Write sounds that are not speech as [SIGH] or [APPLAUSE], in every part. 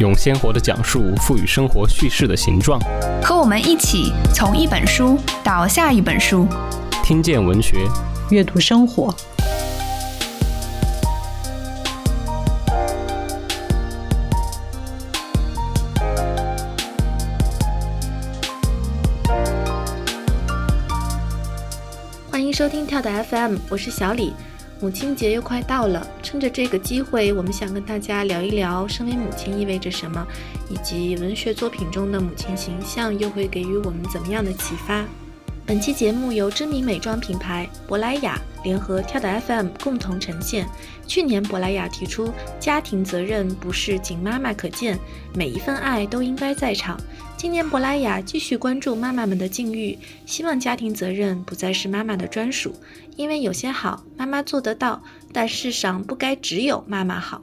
用鲜活的讲述赋予生活叙事的形状。和我们一起从一本书到下一本书，听见文学，阅读生活。欢迎收听跳的 FM，我是小李。母亲节又快到了，趁着这个机会，我们想跟大家聊一聊身为母亲意味着什么，以及文学作品中的母亲形象又会给予我们怎么样的启发。本期节目由知名美妆品牌珀莱雅联合跳的 FM 共同呈现。去年，珀莱雅提出家庭责任不是仅妈妈可见，每一份爱都应该在场。今年，珀莱雅继续关注妈妈们的境遇，希望家庭责任不再是妈妈的专属，因为有些好妈妈做得到，但世上不该只有妈妈好。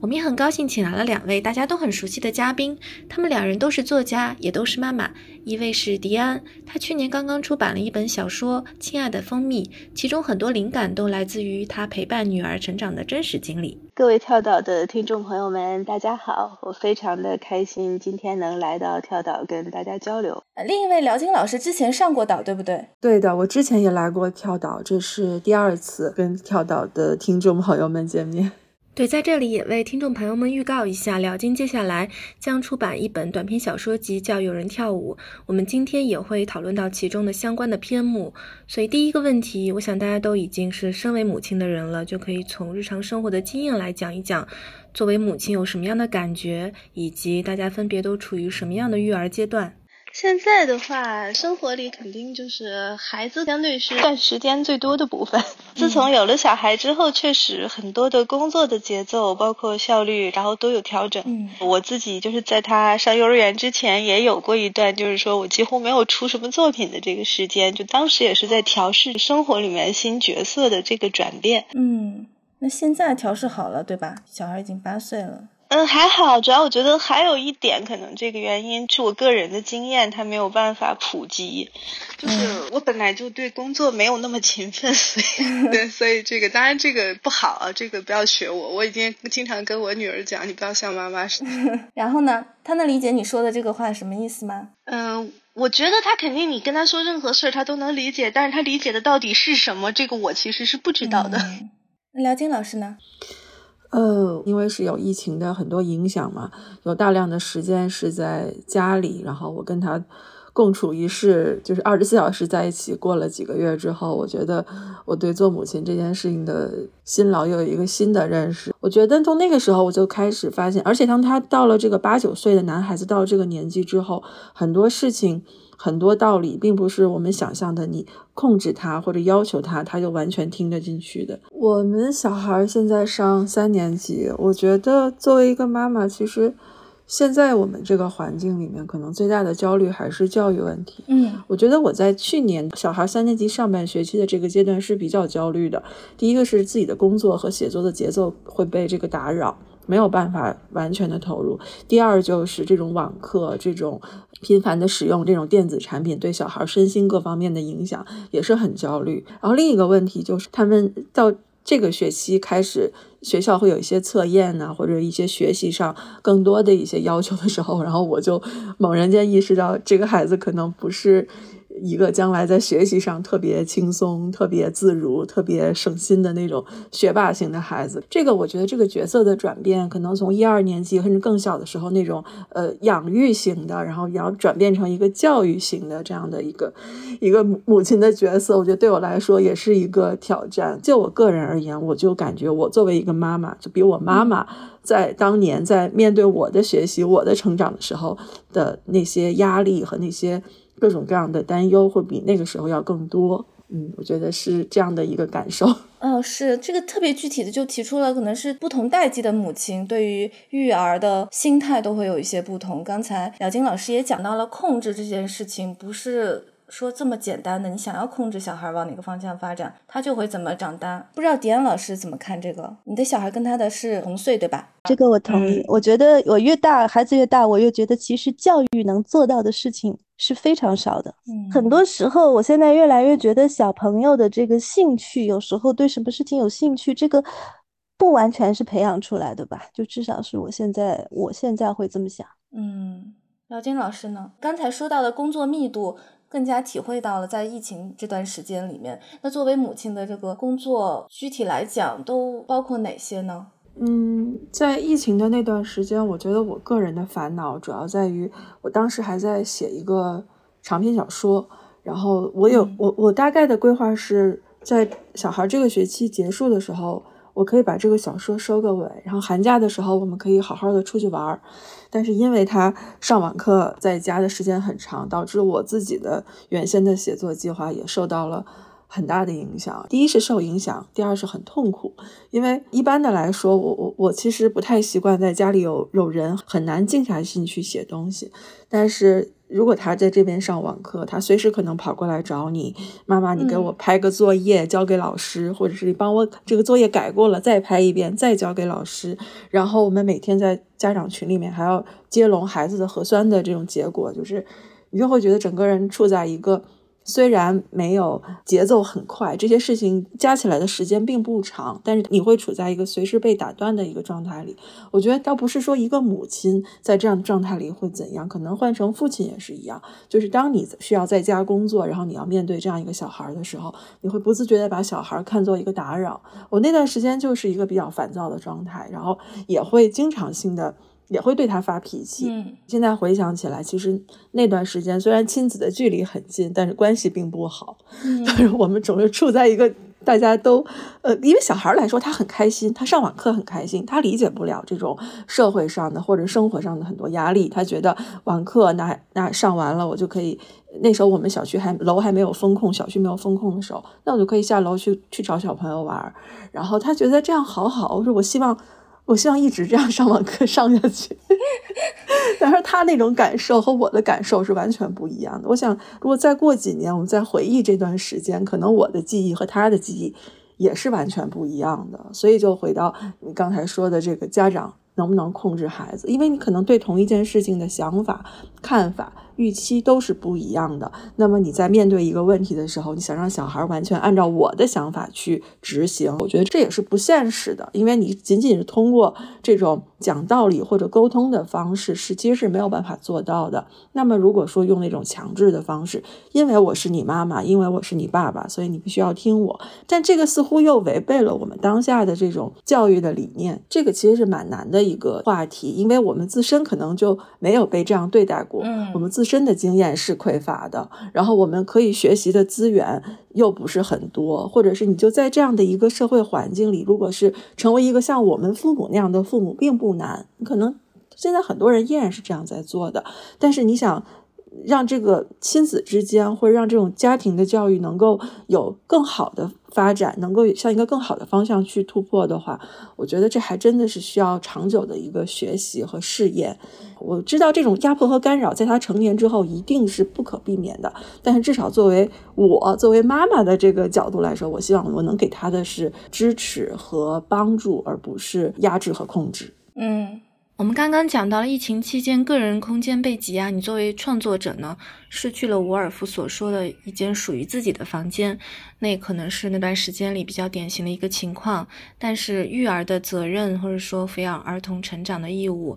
我们也很高兴请来了两位大家都很熟悉的嘉宾，他们两人都是作家，也都是妈妈。一位是迪安，他去年刚刚出版了一本小说《亲爱的蜂蜜》，其中很多灵感都来自于他陪伴女儿成长的真实经历。各位跳岛的听众朋友们，大家好，我非常的开心今天能来到跳岛跟大家交流。另一位辽金老师之前上过岛，对不对？对的，我之前也来过跳岛，这是第二次跟跳岛的听众朋友们见面。对，在这里也为听众朋友们预告一下，辽金接下来将出版一本短篇小说集，叫《有人跳舞》。我们今天也会讨论到其中的相关的篇目。所以第一个问题，我想大家都已经是身为母亲的人了，就可以从日常生活的经验来讲一讲，作为母亲有什么样的感觉，以及大家分别都处于什么样的育儿阶段。现在的话，生活里肯定就是孩子相对是占时间最多的部分。自从有了小孩之后，确实很多的工作的节奏，包括效率，然后都有调整。嗯，我自己就是在他上幼儿园之前，也有过一段，就是说我几乎没有出什么作品的这个时间，就当时也是在调试生活里面新角色的这个转变。嗯，那现在调试好了，对吧？小孩已经八岁了。嗯，还好，主要我觉得还有一点，可能这个原因是我个人的经验，它没有办法普及。就是我本来就对工作没有那么勤奋，所以 [LAUGHS] 对，所以这个当然这个不好啊，这个不要学我。我已经经常跟我女儿讲，你不要像妈妈似的。[LAUGHS] 然后呢，她能理解你说的这个话什么意思吗？嗯，我觉得她肯定，你跟她说任何事儿，她都能理解，但是她理解的到底是什么，这个我其实是不知道的。那辽金老师呢？呃，因为是有疫情的很多影响嘛，有大量的时间是在家里，然后我跟他共处一室，就是二十四小时在一起。过了几个月之后，我觉得我对做母亲这件事情的辛劳又有一个新的认识。我觉得从那个时候我就开始发现，而且当他到了这个八九岁的男孩子到了这个年纪之后，很多事情。很多道理并不是我们想象的，你控制他或者要求他，他就完全听得进去的。我们小孩现在上三年级，我觉得作为一个妈妈，其实现在我们这个环境里面，可能最大的焦虑还是教育问题。嗯，我觉得我在去年小孩三年级上半学期的这个阶段是比较焦虑的。第一个是自己的工作和写作的节奏会被这个打扰。没有办法完全的投入。第二就是这种网课，这种频繁的使用这种电子产品，对小孩身心各方面的影响也是很焦虑。然后另一个问题就是，他们到这个学期开始，学校会有一些测验呐，或者一些学习上更多的一些要求的时候，然后我就猛然间意识到，这个孩子可能不是。一个将来在学习上特别轻松、特别自如、特别省心的那种学霸型的孩子，这个我觉得这个角色的转变，可能从一二年级甚至更小的时候那种呃养育型的，然后要转变成一个教育型的这样的一个一个母亲的角色，我觉得对我来说也是一个挑战。就我个人而言，我就感觉我作为一个妈妈，就比我妈妈在当年在面对我的学习、我的成长的时候的那些压力和那些。各种各样的担忧会比那个时候要更多。嗯，我觉得是这样的一个感受。[LAUGHS] 哦，是这个特别具体的，就提出了可能是不同代际的母亲对于育儿的心态都会有一些不同。刚才姚金老师也讲到了控制这件事情，不是。说这么简单的，你想要控制小孩往哪个方向发展，他就会怎么长大。不知道迪安老师怎么看这个？你的小孩跟他的是同岁，对吧？这个我同意。我觉得我越大，孩子越大，我越觉得其实教育能做到的事情是非常少的。嗯，很多时候，我现在越来越觉得小朋友的这个兴趣，有时候对什么事情有兴趣，这个不完全是培养出来的吧？就至少是我现在，我现在会这么想。嗯，姚金老师呢？刚才说到的工作密度。更加体会到了在疫情这段时间里面，那作为母亲的这个工作，具体来讲都包括哪些呢？嗯，在疫情的那段时间，我觉得我个人的烦恼主要在于，我当时还在写一个长篇小说，然后我有我我大概的规划是在小孩这个学期结束的时候。我可以把这个小说收个尾，然后寒假的时候我们可以好好的出去玩儿。但是因为他上网课在家的时间很长，导致我自己的原先的写作计划也受到了很大的影响。第一是受影响，第二是很痛苦。因为一般的来说，我我我其实不太习惯在家里有有人，很难静下心去写东西。但是。如果他在这边上网课，他随时可能跑过来找你，妈妈，你给我拍个作业交给老师，或者是你帮我这个作业改过了再拍一遍再交给老师。然后我们每天在家长群里面还要接龙孩子的核酸的这种结果，就是你就会觉得整个人处在一个。虽然没有节奏很快，这些事情加起来的时间并不长，但是你会处在一个随时被打断的一个状态里。我觉得倒不是说一个母亲在这样的状态里会怎样，可能换成父亲也是一样。就是当你需要在家工作，然后你要面对这样一个小孩的时候，你会不自觉的把小孩看作一个打扰。我那段时间就是一个比较烦躁的状态，然后也会经常性的。也会对他发脾气。嗯，现在回想起来，其实那段时间虽然亲子的距离很近，但是关系并不好。嗯，但是我们总是处在一个大家都呃，因为小孩来说，他很开心，他上网课很开心，他理解不了这种社会上的或者生活上的很多压力。他觉得网课那那上完了，我就可以。那时候我们小区还楼还没有封控，小区没有封控的时候，那我就可以下楼去去找小朋友玩。然后他觉得这样好好，我说我希望。我希望一直这样上网课上下去，[LAUGHS] 但是他那种感受和我的感受是完全不一样的。我想，如果再过几年，我们再回忆这段时间，可能我的记忆和他的记忆也是完全不一样的。所以，就回到你刚才说的这个家长能不能控制孩子，因为你可能对同一件事情的想法、看法。预期都是不一样的。那么你在面对一个问题的时候，你想让小孩完全按照我的想法去执行，我觉得这也是不现实的。因为你仅仅是通过这种讲道理或者沟通的方式，是其实是没有办法做到的。那么如果说用那种强制的方式，因为我是你妈妈，因为我是你爸爸，所以你必须要听我。但这个似乎又违背了我们当下的这种教育的理念。这个其实是蛮难的一个话题，因为我们自身可能就没有被这样对待过。嗯，我们自身的经验是匮乏的，然后我们可以学习的资源又不是很多，或者是你就在这样的一个社会环境里，如果是成为一个像我们父母那样的父母，并不难。可能现在很多人依然是这样在做的，但是你想。让这个亲子之间，或者让这种家庭的教育能够有更好的发展，能够向一个更好的方向去突破的话，我觉得这还真的是需要长久的一个学习和试验。我知道这种压迫和干扰，在他成年之后一定是不可避免的，但是至少作为我作为妈妈的这个角度来说，我希望我能给他的是支持和帮助，而不是压制和控制。嗯。我们刚刚讲到了疫情期间个人空间被挤压，你作为创作者呢，失去了伍尔夫所说的一间属于自己的房间，那可能是那段时间里比较典型的一个情况。但是育儿的责任或者说抚养儿童成长的义务，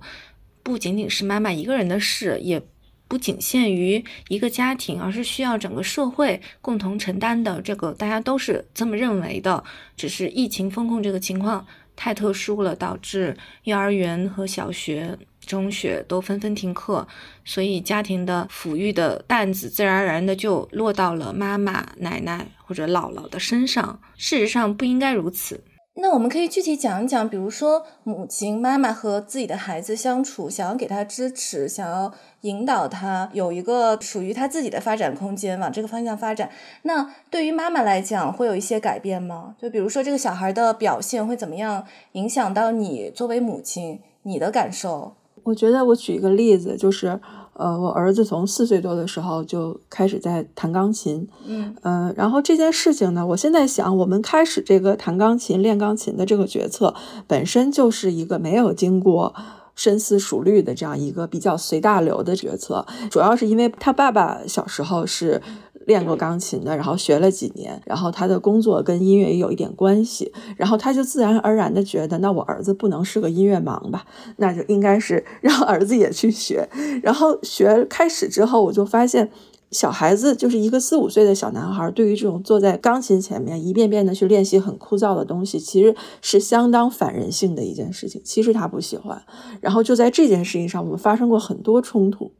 不仅仅是妈妈一个人的事，也不仅限于一个家庭，而是需要整个社会共同承担的。这个大家都是这么认为的，只是疫情风控这个情况。太特殊了，导致幼儿园和小学、中学都纷纷停课，所以家庭的抚育的担子自然而然的就落到了妈妈、奶奶或者姥姥的身上。事实上不应该如此。那我们可以具体讲一讲，比如说母亲、妈妈和自己的孩子相处，想要给他支持，想要引导他有一个属于他自己的发展空间，往这个方向发展。那对于妈妈来讲，会有一些改变吗？就比如说这个小孩的表现会怎么样影响到你作为母亲你的感受？我觉得我举一个例子，就是。呃，我儿子从四岁多的时候就开始在弹钢琴，嗯，呃，然后这件事情呢，我现在想，我们开始这个弹钢琴、练钢琴的这个决策，本身就是一个没有经过。深思熟虑的这样一个比较随大流的决策，主要是因为他爸爸小时候是练过钢琴的，然后学了几年，然后他的工作跟音乐也有一点关系，然后他就自然而然的觉得，那我儿子不能是个音乐盲吧，那就应该是让儿子也去学，然后学开始之后，我就发现。小孩子就是一个四五岁的小男孩，对于这种坐在钢琴前面一遍遍的去练习很枯燥的东西，其实是相当反人性的一件事情。其实他不喜欢，然后就在这件事情上，我们发生过很多冲突。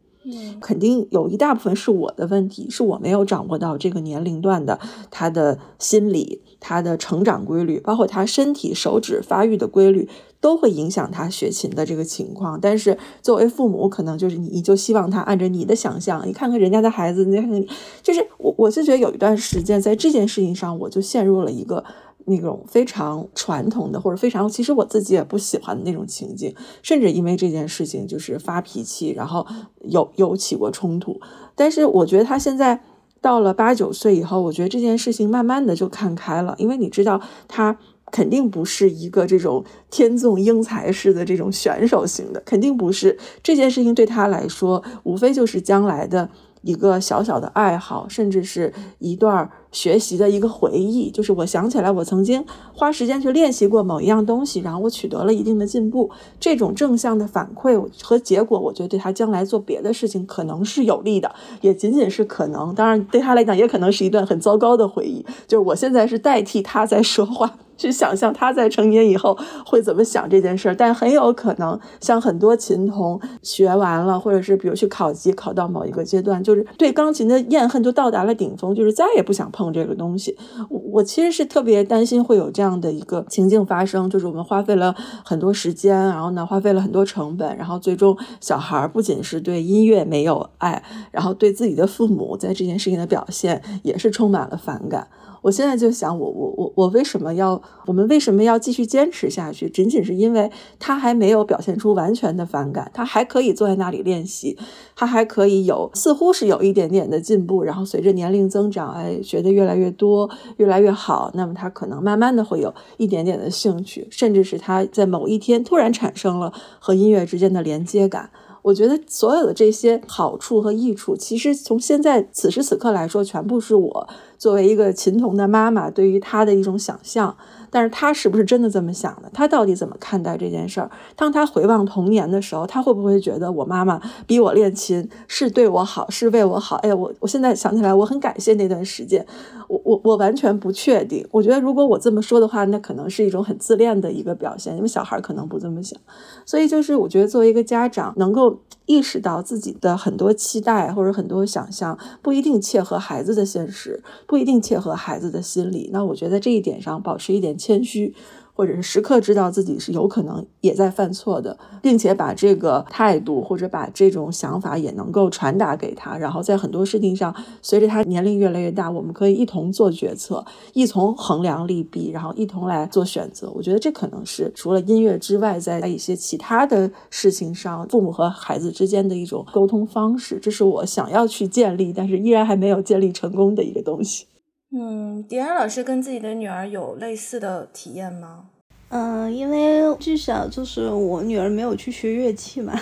肯定有一大部分是我的问题，是我没有掌握到这个年龄段的他的心理、他的成长规律，包括他身体手指发育的规律。都会影响他学琴的这个情况，但是作为父母，可能就是你，你就希望他按照你的想象，你看看人家的孩子，你看看，就是我，我是觉得有一段时间在这件事情上，我就陷入了一个那种非常传统的或者非常其实我自己也不喜欢的那种情境，甚至因为这件事情就是发脾气，然后有有起过冲突。但是我觉得他现在到了八九岁以后，我觉得这件事情慢慢的就看开了，因为你知道他。肯定不是一个这种天纵英才式的这种选手型的，肯定不是这件事情对他来说，无非就是将来的一个小小的爱好，甚至是一段学习的一个回忆。就是我想起来，我曾经花时间去练习过某一样东西，然后我取得了一定的进步。这种正向的反馈和结果，我觉得对他将来做别的事情可能是有利的，也仅仅是可能。当然，对他来讲，也可能是一段很糟糕的回忆。就是我现在是代替他在说话。去想象他在成年以后会怎么想这件事儿，但很有可能像很多琴童学完了，或者是比如去考级考到某一个阶段，就是对钢琴的厌恨就到达了顶峰，就是再也不想碰这个东西。我我其实是特别担心会有这样的一个情境发生，就是我们花费了很多时间，然后呢花费了很多成本，然后最终小孩不仅是对音乐没有爱，然后对自己的父母在这件事情的表现也是充满了反感。我现在就想，我我我我为什么要我们为什么要继续坚持下去？仅仅是因为他还没有表现出完全的反感，他还可以坐在那里练习，他还可以有似乎是有一点点的进步。然后随着年龄增长，哎，学的越来越多，越来越好，那么他可能慢慢的会有一点点的兴趣，甚至是他在某一天突然产生了和音乐之间的连接感。我觉得所有的这些好处和益处，其实从现在此时此刻来说，全部是我作为一个琴童的妈妈对于他的一种想象。但是他是不是真的这么想的？他到底怎么看待这件事儿？当他回望童年的时候，他会不会觉得我妈妈逼我练琴是对我好，是为我好？哎，我我现在想起来，我很感谢那段时间。我我我完全不确定。我觉得如果我这么说的话，那可能是一种很自恋的一个表现，因为小孩可能不这么想。所以就是我觉得作为一个家长，能够意识到自己的很多期待或者很多想象不一定切合孩子的现实，不一定切合孩子的心理。那我觉得在这一点上保持一点。谦虚，或者是时刻知道自己是有可能也在犯错的，并且把这个态度或者把这种想法也能够传达给他。然后在很多事情上，随着他年龄越来越大，我们可以一同做决策，一同衡量利弊，然后一同来做选择。我觉得这可能是除了音乐之外，在一些其他的事情上，父母和孩子之间的一种沟通方式。这是我想要去建立，但是依然还没有建立成功的一个东西。嗯，迪安老师跟自己的女儿有类似的体验吗？嗯，因为至少就是我女儿没有去学乐器嘛。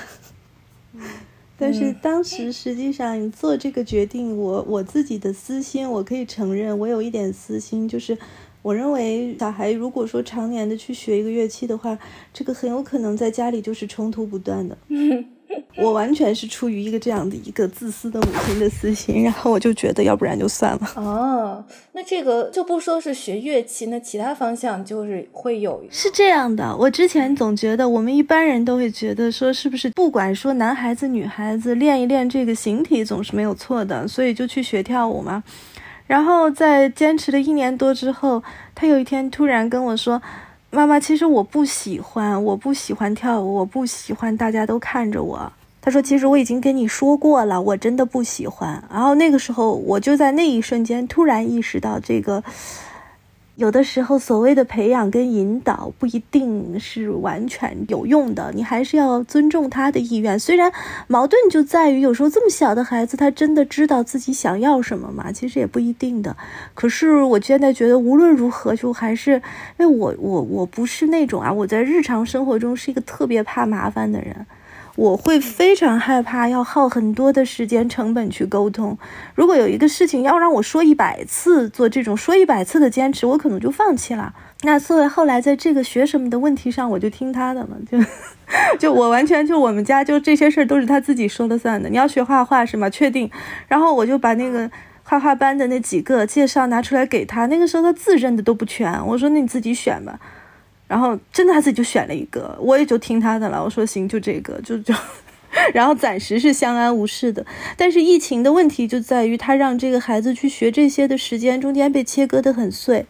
但是当时实际上做这个决定，我我自己的私心，我可以承认，我有一点私心，就是我认为小孩如果说常年的去学一个乐器的话，这个很有可能在家里就是冲突不断的。[LAUGHS] [LAUGHS] 我完全是出于一个这样的一个自私的母亲的私心，然后我就觉得，要不然就算了。哦，那这个就不说是学乐器，那其他方向就是会有。是这样的，我之前总觉得，我们一般人都会觉得说，是不是不管说男孩子女孩子练一练这个形体总是没有错的，所以就去学跳舞嘛。然后在坚持了一年多之后，他有一天突然跟我说。妈妈，其实我不喜欢，我不喜欢跳舞，我不喜欢大家都看着我。他说：“其实我已经跟你说过了，我真的不喜欢。”然后那个时候，我就在那一瞬间突然意识到，这个有的时候所谓的培养跟引导不一定是完全有用的，你还是要尊重他的意愿。虽然矛盾就在于，有时候这么小的孩子，他真的知道自己想要什么吗？其实也不一定的。可是我现在觉得，无论如何，就还是因为我我我不是那种啊，我在日常生活中是一个特别怕麻烦的人。我会非常害怕，要耗很多的时间成本去沟通。如果有一个事情要让我说一百次，做这种说一百次的坚持，我可能就放弃了。那作为后来在这个学什么的问题上，我就听他的了，就就我完全就我们家就这些事儿都是他自己说了算的。你要学画画是吗？确定。然后我就把那个画画班的那几个介绍拿出来给他。那个时候他字认的都不全，我说那你自己选吧。然后真的他自己就选了一个，我也就听他的了。我说行，就这个，就就，[LAUGHS] 然后暂时是相安无事的。但是疫情的问题就在于，他让这个孩子去学这些的时间中间被切割的很碎。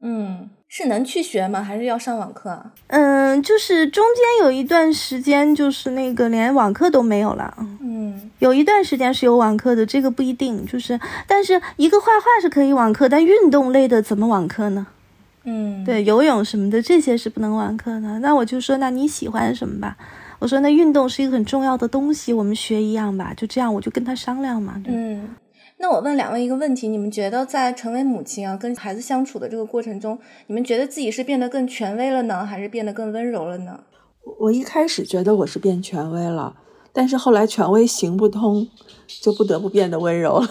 嗯，是能去学吗？还是要上网课？嗯，就是中间有一段时间，就是那个连网课都没有了。嗯，有一段时间是有网课的，这个不一定。就是，但是一个画画是可以网课，但运动类的怎么网课呢？嗯，对，游泳什么的这些是不能网课的。那我就说，那你喜欢什么吧？我说，那运动是一个很重要的东西，我们学一样吧。就这样，我就跟他商量嘛。嗯，那我问两位一个问题：你们觉得在成为母亲啊，跟孩子相处的这个过程中，你们觉得自己是变得更权威了呢，还是变得更温柔了呢？我一开始觉得我是变权威了，但是后来权威行不通，就不得不变得温柔了。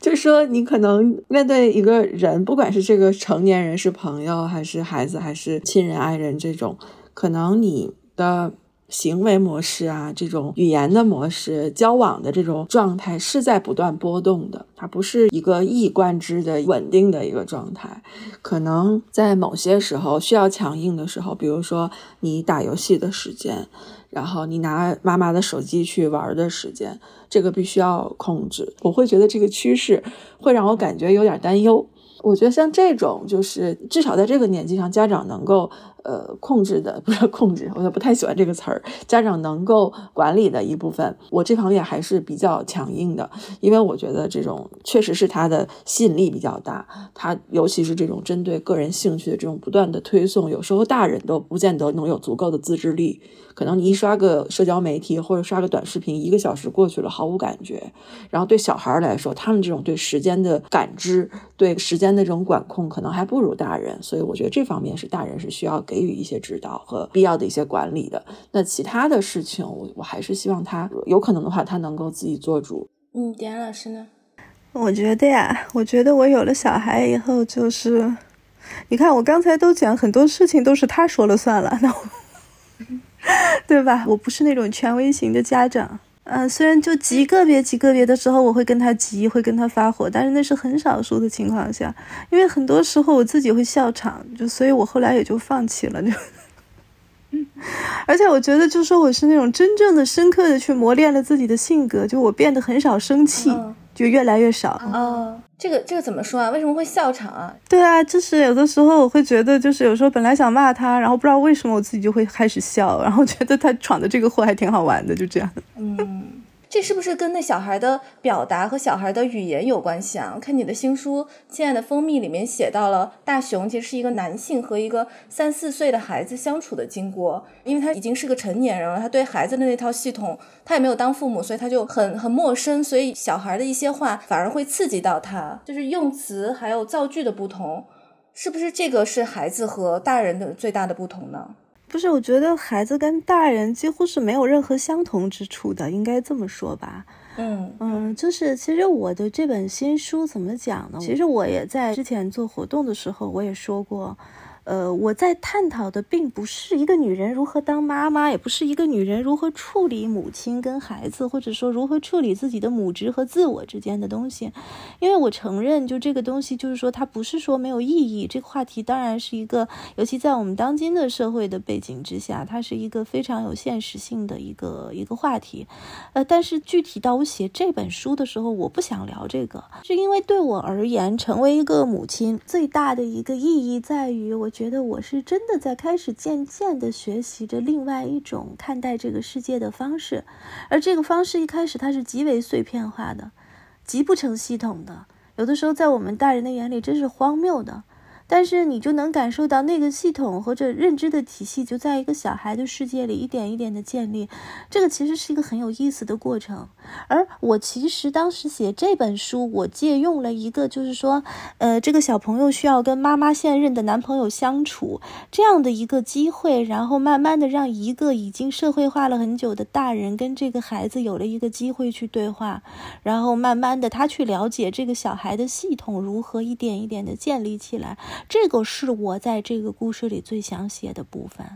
就说你可能面对一个人，不管是这个成年人是朋友，还是孩子，还是亲人、爱人，这种可能你的行为模式啊，这种语言的模式、交往的这种状态是在不断波动的，它不是一个一以贯之的稳定的一个状态。可能在某些时候需要强硬的时候，比如说你打游戏的时间。然后你拿妈妈的手机去玩的时间，这个必须要控制。我会觉得这个趋势会让我感觉有点担忧。我觉得像这种，就是至少在这个年纪上，家长能够。呃，控制的不是控制，我也不太喜欢这个词儿。家长能够管理的一部分，我这方面还是比较强硬的，因为我觉得这种确实是它的吸引力比较大。它尤其是这种针对个人兴趣的这种不断的推送，有时候大人都不见得能有足够的自制力。可能你一刷个社交媒体或者刷个短视频，一个小时过去了毫无感觉。然后对小孩来说，他们这种对时间的感知、对时间的这种管控，可能还不如大人。所以我觉得这方面是大人是需要给。给予一些指导和必要的一些管理的，那其他的事情，我我还是希望他有可能的话，他能够自己做主。嗯，点老师呢？我觉得呀，我觉得我有了小孩以后，就是你看，我刚才都讲很多事情都是他说了算了，那 [LAUGHS] 对吧？我不是那种权威型的家长。嗯，虽然就极个别、极个别的时候，我会跟他急，会跟他发火，但是那是很少数的情况下，因为很多时候我自己会笑场，就所以我后来也就放弃了。就，[LAUGHS] 而且我觉得，就说我是那种真正的、深刻的去磨练了自己的性格，就我变得很少生气。就越来越少啊，这个这个怎么说啊？为什么会笑场啊？对啊，就是有的时候我会觉得，就是有时候本来想骂他，然后不知道为什么我自己就会开始笑，然后觉得他闯的这个祸还挺好玩的，就这样。嗯。这是不是跟那小孩的表达和小孩的语言有关系啊？看你的新书《亲爱的蜂蜜》里面写到了大熊其实是一个男性和一个三四岁的孩子相处的经过，因为他已经是个成年人了，他对孩子的那套系统他也没有当父母，所以他就很很陌生，所以小孩的一些话反而会刺激到他，就是用词还有造句的不同，是不是这个是孩子和大人的最大的不同呢？不是，我觉得孩子跟大人几乎是没有任何相同之处的，应该这么说吧。嗯嗯，就是其实我的这本新书怎么讲呢？其实我也在之前做活动的时候我也说过，呃，我在探讨的并不是一个女人如何当妈妈，也不是一个女人如何处理母亲跟孩子，或者说如何处理自己的母职和自我之间的东西。因为我承认，就这个东西，就是说它不是说没有意义。这个话题当然是一个，尤其在我们当今的社会的背景之下，它是一个非常有现实性的一个一个话题。呃，但是具体到我写这本书的时候，我不想聊这个，是因为对我而言，成为一个母亲最大的一个意义在于我。觉得我是真的在开始渐渐的学习着另外一种看待这个世界的方式，而这个方式一开始它是极为碎片化的，极不成系统的，有的时候在我们大人的眼里真是荒谬的。但是你就能感受到那个系统或者认知的体系就在一个小孩的世界里一点一点的建立，这个其实是一个很有意思的过程。而我其实当时写这本书，我借用了一个就是说，呃，这个小朋友需要跟妈妈现任的男朋友相处这样的一个机会，然后慢慢的让一个已经社会化了很久的大人跟这个孩子有了一个机会去对话，然后慢慢的他去了解这个小孩的系统如何一点一点的建立起来。这个是我在这个故事里最想写的部分，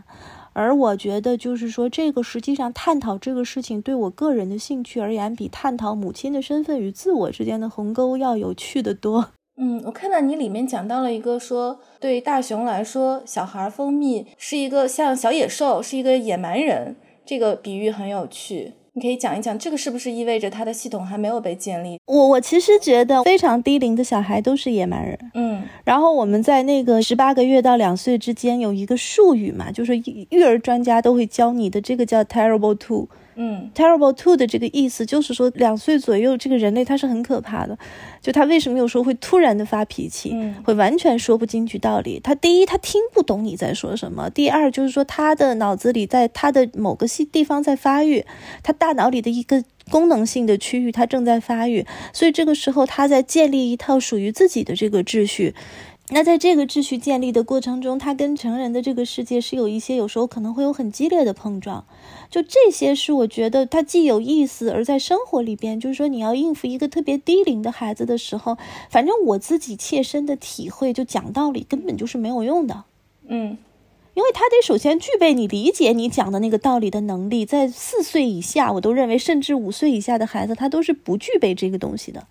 而我觉得就是说，这个实际上探讨这个事情对我个人的兴趣而言，比探讨母亲的身份与自我之间的鸿沟要有趣的多。嗯，我看到你里面讲到了一个说，对大熊来说，小孩蜂蜜是一个像小野兽，是一个野蛮人，这个比喻很有趣。你可以讲一讲，这个是不是意味着他的系统还没有被建立？我我其实觉得非常低龄的小孩都是野蛮人。嗯，然后我们在那个十八个月到两岁之间有一个术语嘛，就是育儿专家都会教你的，这个叫 terrible two。嗯，terrible two 的这个意思就是说，两岁左右这个人类他是很可怕的，就他为什么有时候会突然的发脾气，会完全说不进去道理。他第一，他听不懂你在说什么；第二，就是说他的脑子里在他的某个细地方在发育，他大脑里的一个功能性的区域他正在发育，所以这个时候他在建立一套属于自己的这个秩序。那在这个秩序建立的过程中，他跟成人的这个世界是有一些有时候可能会有很激烈的碰撞。就这些是我觉得他既有意思，而在生活里边，就是说你要应付一个特别低龄的孩子的时候，反正我自己切身的体会，就讲道理根本就是没有用的，嗯，因为他得首先具备你理解你讲的那个道理的能力，在四岁以下，我都认为甚至五岁以下的孩子，他都是不具备这个东西的。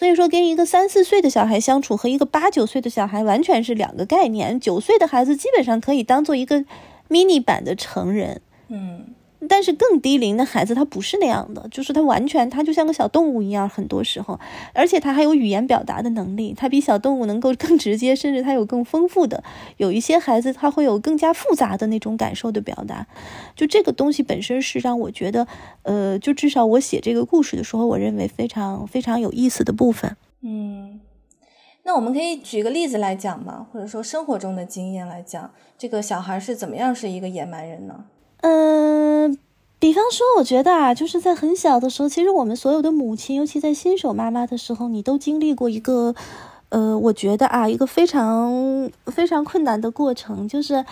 所以说，跟一个三四岁的小孩相处和一个八九岁的小孩完全是两个概念。九岁的孩子基本上可以当做一个 mini 版的成人，嗯。但是更低龄的孩子他不是那样的，就是他完全他就像个小动物一样，很多时候，而且他还有语言表达的能力，他比小动物能够更直接，甚至他有更丰富的。有一些孩子他会有更加复杂的那种感受的表达，就这个东西本身是让我觉得，呃，就至少我写这个故事的时候，我认为非常非常有意思的部分。嗯，那我们可以举个例子来讲吗？或者说生活中的经验来讲，这个小孩是怎么样是一个野蛮人呢？嗯，比方说，我觉得啊，就是在很小的时候，其实我们所有的母亲，尤其在新手妈妈的时候，你都经历过一个，呃，我觉得啊，一个非常非常困难的过程，就是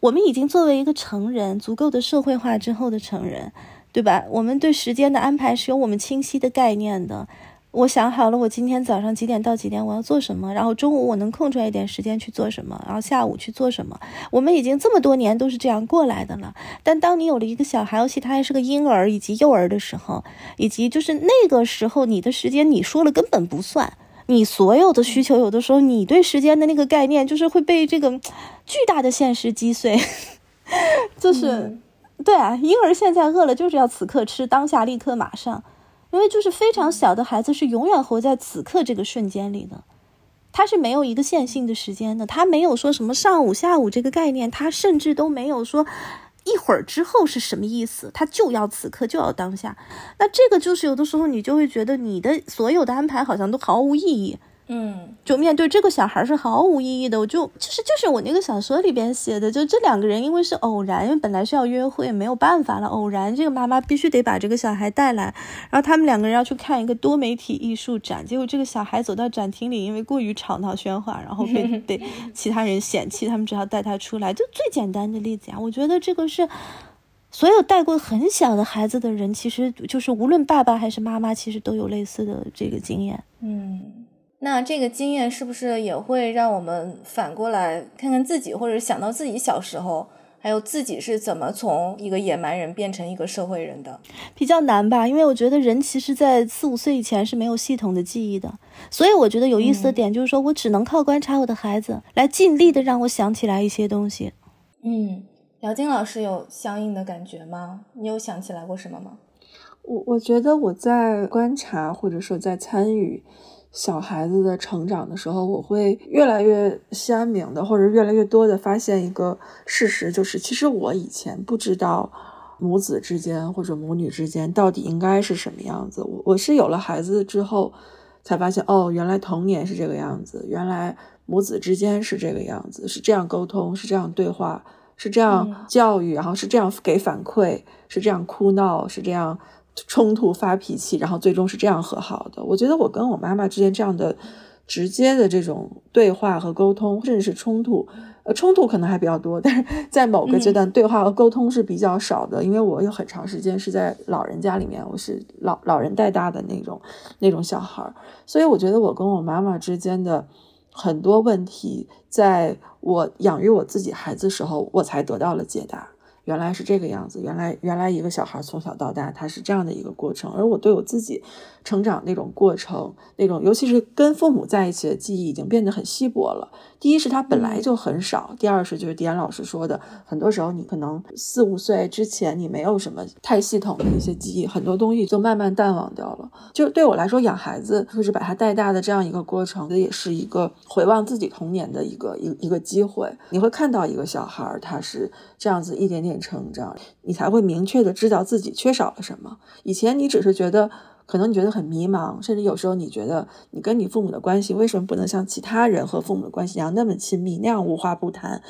我们已经作为一个成人，足够的社会化之后的成人，对吧？我们对时间的安排是有我们清晰的概念的。我想好了，我今天早上几点到几点我要做什么，然后中午我能空出来一点时间去做什么，然后下午去做什么。我们已经这么多年都是这样过来的了。但当你有了一个小孩，尤其他还是个婴儿以及幼儿的时候，以及就是那个时候，你的时间你说了根本不算，你所有的需求有的时候你对时间的那个概念就是会被这个巨大的现实击碎，[LAUGHS] 就是对啊，婴儿现在饿了就是要此刻吃，当下立刻马上。因为就是非常小的孩子是永远活在此刻这个瞬间里的，他是没有一个线性的时间的，他没有说什么上午、下午这个概念，他甚至都没有说一会儿之后是什么意思，他就要此刻就要当下。那这个就是有的时候你就会觉得你的所有的安排好像都毫无意义。嗯，就面对这个小孩是毫无意义的，我就就是就是我那个小说里边写的，就这两个人因为是偶然，因为本来是要约会，没有办法了，偶然这个妈妈必须得把这个小孩带来，然后他们两个人要去看一个多媒体艺术展，结果这个小孩走到展厅里，因为过于吵闹喧哗，然后被 [LAUGHS] 被其他人嫌弃，他们只好带他出来，就最简单的例子呀，我觉得这个是所有带过很小的孩子的人，其实就是无论爸爸还是妈妈，其实都有类似的这个经验，嗯。那这个经验是不是也会让我们反过来看看自己，或者想到自己小时候？还有自己是怎么从一个野蛮人变成一个社会人的，比较难吧？因为我觉得人其实，在四五岁以前是没有系统的记忆的，所以我觉得有意思的点就是说我只能靠观察我的孩子，来尽力的让我想起来一些东西。嗯，姚金老师有相应的感觉吗？你有想起来过什么吗？我我觉得我在观察或者说在参与。小孩子的成长的时候，我会越来越鲜明的，或者越来越多的发现一个事实，就是其实我以前不知道母子之间或者母女之间到底应该是什么样子。我我是有了孩子之后才发现，哦，原来童年是这个样子，原来母子之间是这个样子，是这样沟通，是这样对话，是这样教育，然后是这样给反馈，是这样哭闹，是这样。冲突发脾气，然后最终是这样和好的。我觉得我跟我妈妈之间这样的直接的这种对话和沟通，甚至是冲突，呃，冲突可能还比较多，但是在某个阶段，对话和沟通是比较少的。因为我有很长时间是在老人家里面，我是老老人带大的那种那种小孩儿，所以我觉得我跟我妈妈之间的很多问题，在我养育我自己孩子时候，我才得到了解答。原来是这个样子，原来原来一个小孩从小到大他是这样的一个过程，而我对我自己成长那种过程，那种尤其是跟父母在一起的记忆已经变得很稀薄了。第一是他本来就很少，第二是就是迪安老师说的，很多时候你可能四五岁之前你没有什么太系统的一些记忆，很多东西就慢慢淡忘掉了。就对我来说，养孩子就是把他带大的这样一个过程，这也是一个回望自己童年的一个一一个机会。你会看到一个小孩他是这样子一点点。成长，你才会明确的知道自己缺少了什么。以前你只是觉得，可能你觉得很迷茫，甚至有时候你觉得，你跟你父母的关系为什么不能像其他人和父母的关系一样那么亲密，那样无话不谈？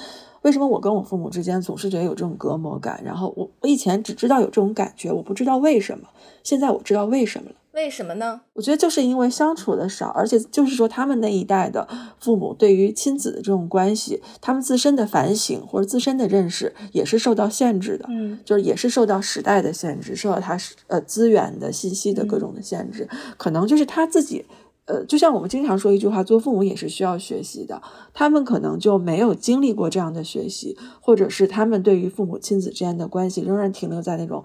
为什么我跟我父母之间总是觉得有这种隔膜感？然后我我以前只知道有这种感觉，我不知道为什么。现在我知道为什么了。为什么呢？我觉得就是因为相处的少，而且就是说他们那一代的父母对于亲子的这种关系，他们自身的反省或者自身的认识也是受到限制的。嗯，就是也是受到时代的限制，受到他呃资源的信息的各种的限制，可能就是他自己。呃，就像我们经常说一句话，做父母也是需要学习的。他们可能就没有经历过这样的学习，或者是他们对于父母亲子之间的关系仍然停留在那种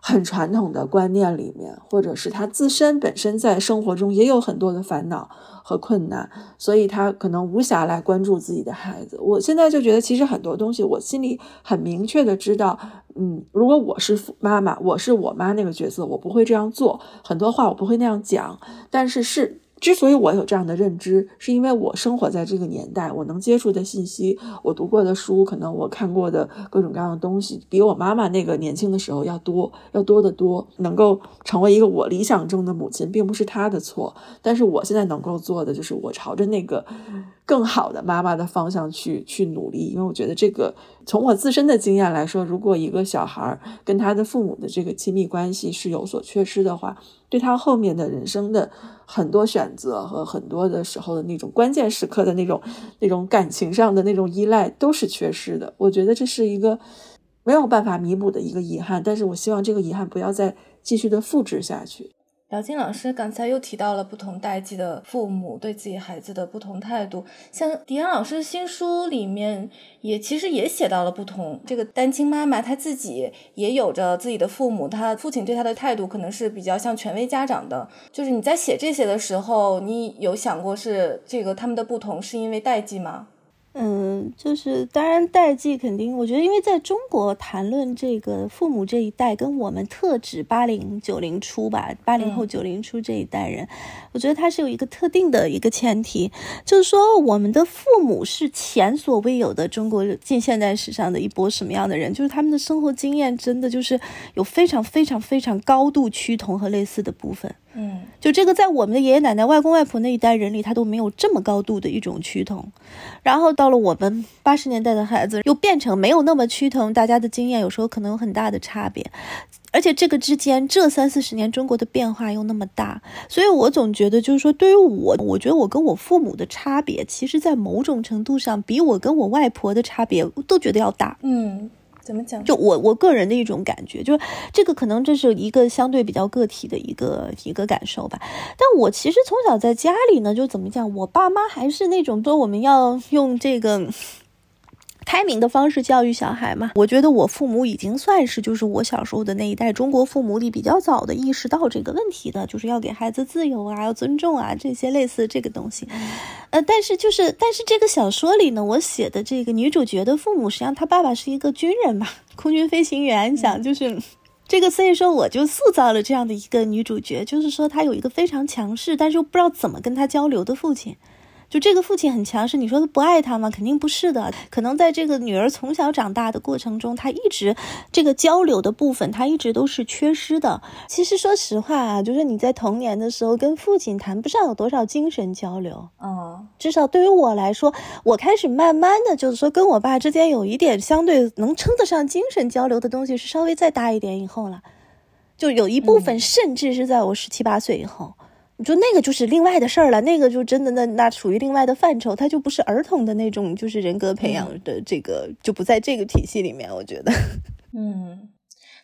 很传统的观念里面，或者是他自身本身在生活中也有很多的烦恼和困难，所以他可能无暇来关注自己的孩子。我现在就觉得，其实很多东西我心里很明确的知道，嗯，如果我是妈妈，我是我妈那个角色，我不会这样做，很多话我不会那样讲，但是是。之所以我有这样的认知，是因为我生活在这个年代，我能接触的信息，我读过的书，可能我看过的各种各样的东西，比我妈妈那个年轻的时候要多，要多得多。能够成为一个我理想中的母亲，并不是她的错，但是我现在能够做的，就是我朝着那个更好的妈妈的方向去去努力。因为我觉得这个，从我自身的经验来说，如果一个小孩跟他的父母的这个亲密关系是有所缺失的话，对他后面的人生的很多选择和很多的时候的那种关键时刻的那种那种感情上的那种依赖都是缺失的。我觉得这是一个没有办法弥补的一个遗憾，但是我希望这个遗憾不要再继续的复制下去。姚金老师刚才又提到了不同代际的父母对自己孩子的不同态度，像迪安老师新书里面也其实也写到了不同。这个单亲妈妈她自己也有着自己的父母，她父亲对她的态度可能是比较像权威家长的。就是你在写这些的时候，你有想过是这个他们的不同是因为代际吗？嗯，就是当然代际肯定，我觉得因为在中国谈论这个父母这一代，跟我们特指八零九零初吧，八零后九零初这一代人，我觉得它是有一个特定的一个前提，就是说我们的父母是前所未有的中国近现代史上的一波什么样的人，就是他们的生活经验真的就是有非常非常非常高度趋同和类似的部分。嗯，就这个在我们的爷爷奶奶、外公外婆那一代人里，他都没有这么高度的一种趋同。然后到了我们八十年代的孩子，又变成没有那么趋同，大家的经验有时候可能有很大的差别。而且这个之间，这三四十年中国的变化又那么大，所以我总觉得，就是说，对于我，我觉得我跟我父母的差别，其实在某种程度上，比我跟我外婆的差别都觉得要大。嗯。怎么讲？就我我个人的一种感觉，就是这个可能这是一个相对比较个体的一个一个感受吧。但我其实从小在家里呢，就怎么讲，我爸妈还是那种说我们要用这个。开明的方式教育小孩嘛，我觉得我父母已经算是就是我小时候的那一代中国父母里比较早的意识到这个问题的，就是要给孩子自由啊，要尊重啊，这些类似这个东西。呃，但是就是但是这个小说里呢，我写的这个女主角的父母，实际上她爸爸是一个军人嘛，[LAUGHS] 空军飞行员，想就是这个，所以说我就塑造了这样的一个女主角，就是说她有一个非常强势，但是又不知道怎么跟她交流的父亲。就这个父亲很强势，你说他不爱他吗？肯定不是的。可能在这个女儿从小长大的过程中，他一直这个交流的部分，他一直都是缺失的。其实说实话啊，就是你在童年的时候跟父亲谈不上有多少精神交流。嗯，至少对于我来说，我开始慢慢的就是说跟我爸之间有一点相对能称得上精神交流的东西，是稍微再大一点以后了。就有一部分甚至是在我十七八岁以后。你说那个就是另外的事儿了，那个就真的那那属于另外的范畴，它就不是儿童的那种，就是人格培养的这个就不在这个体系里面。我觉得，[LAUGHS] 嗯，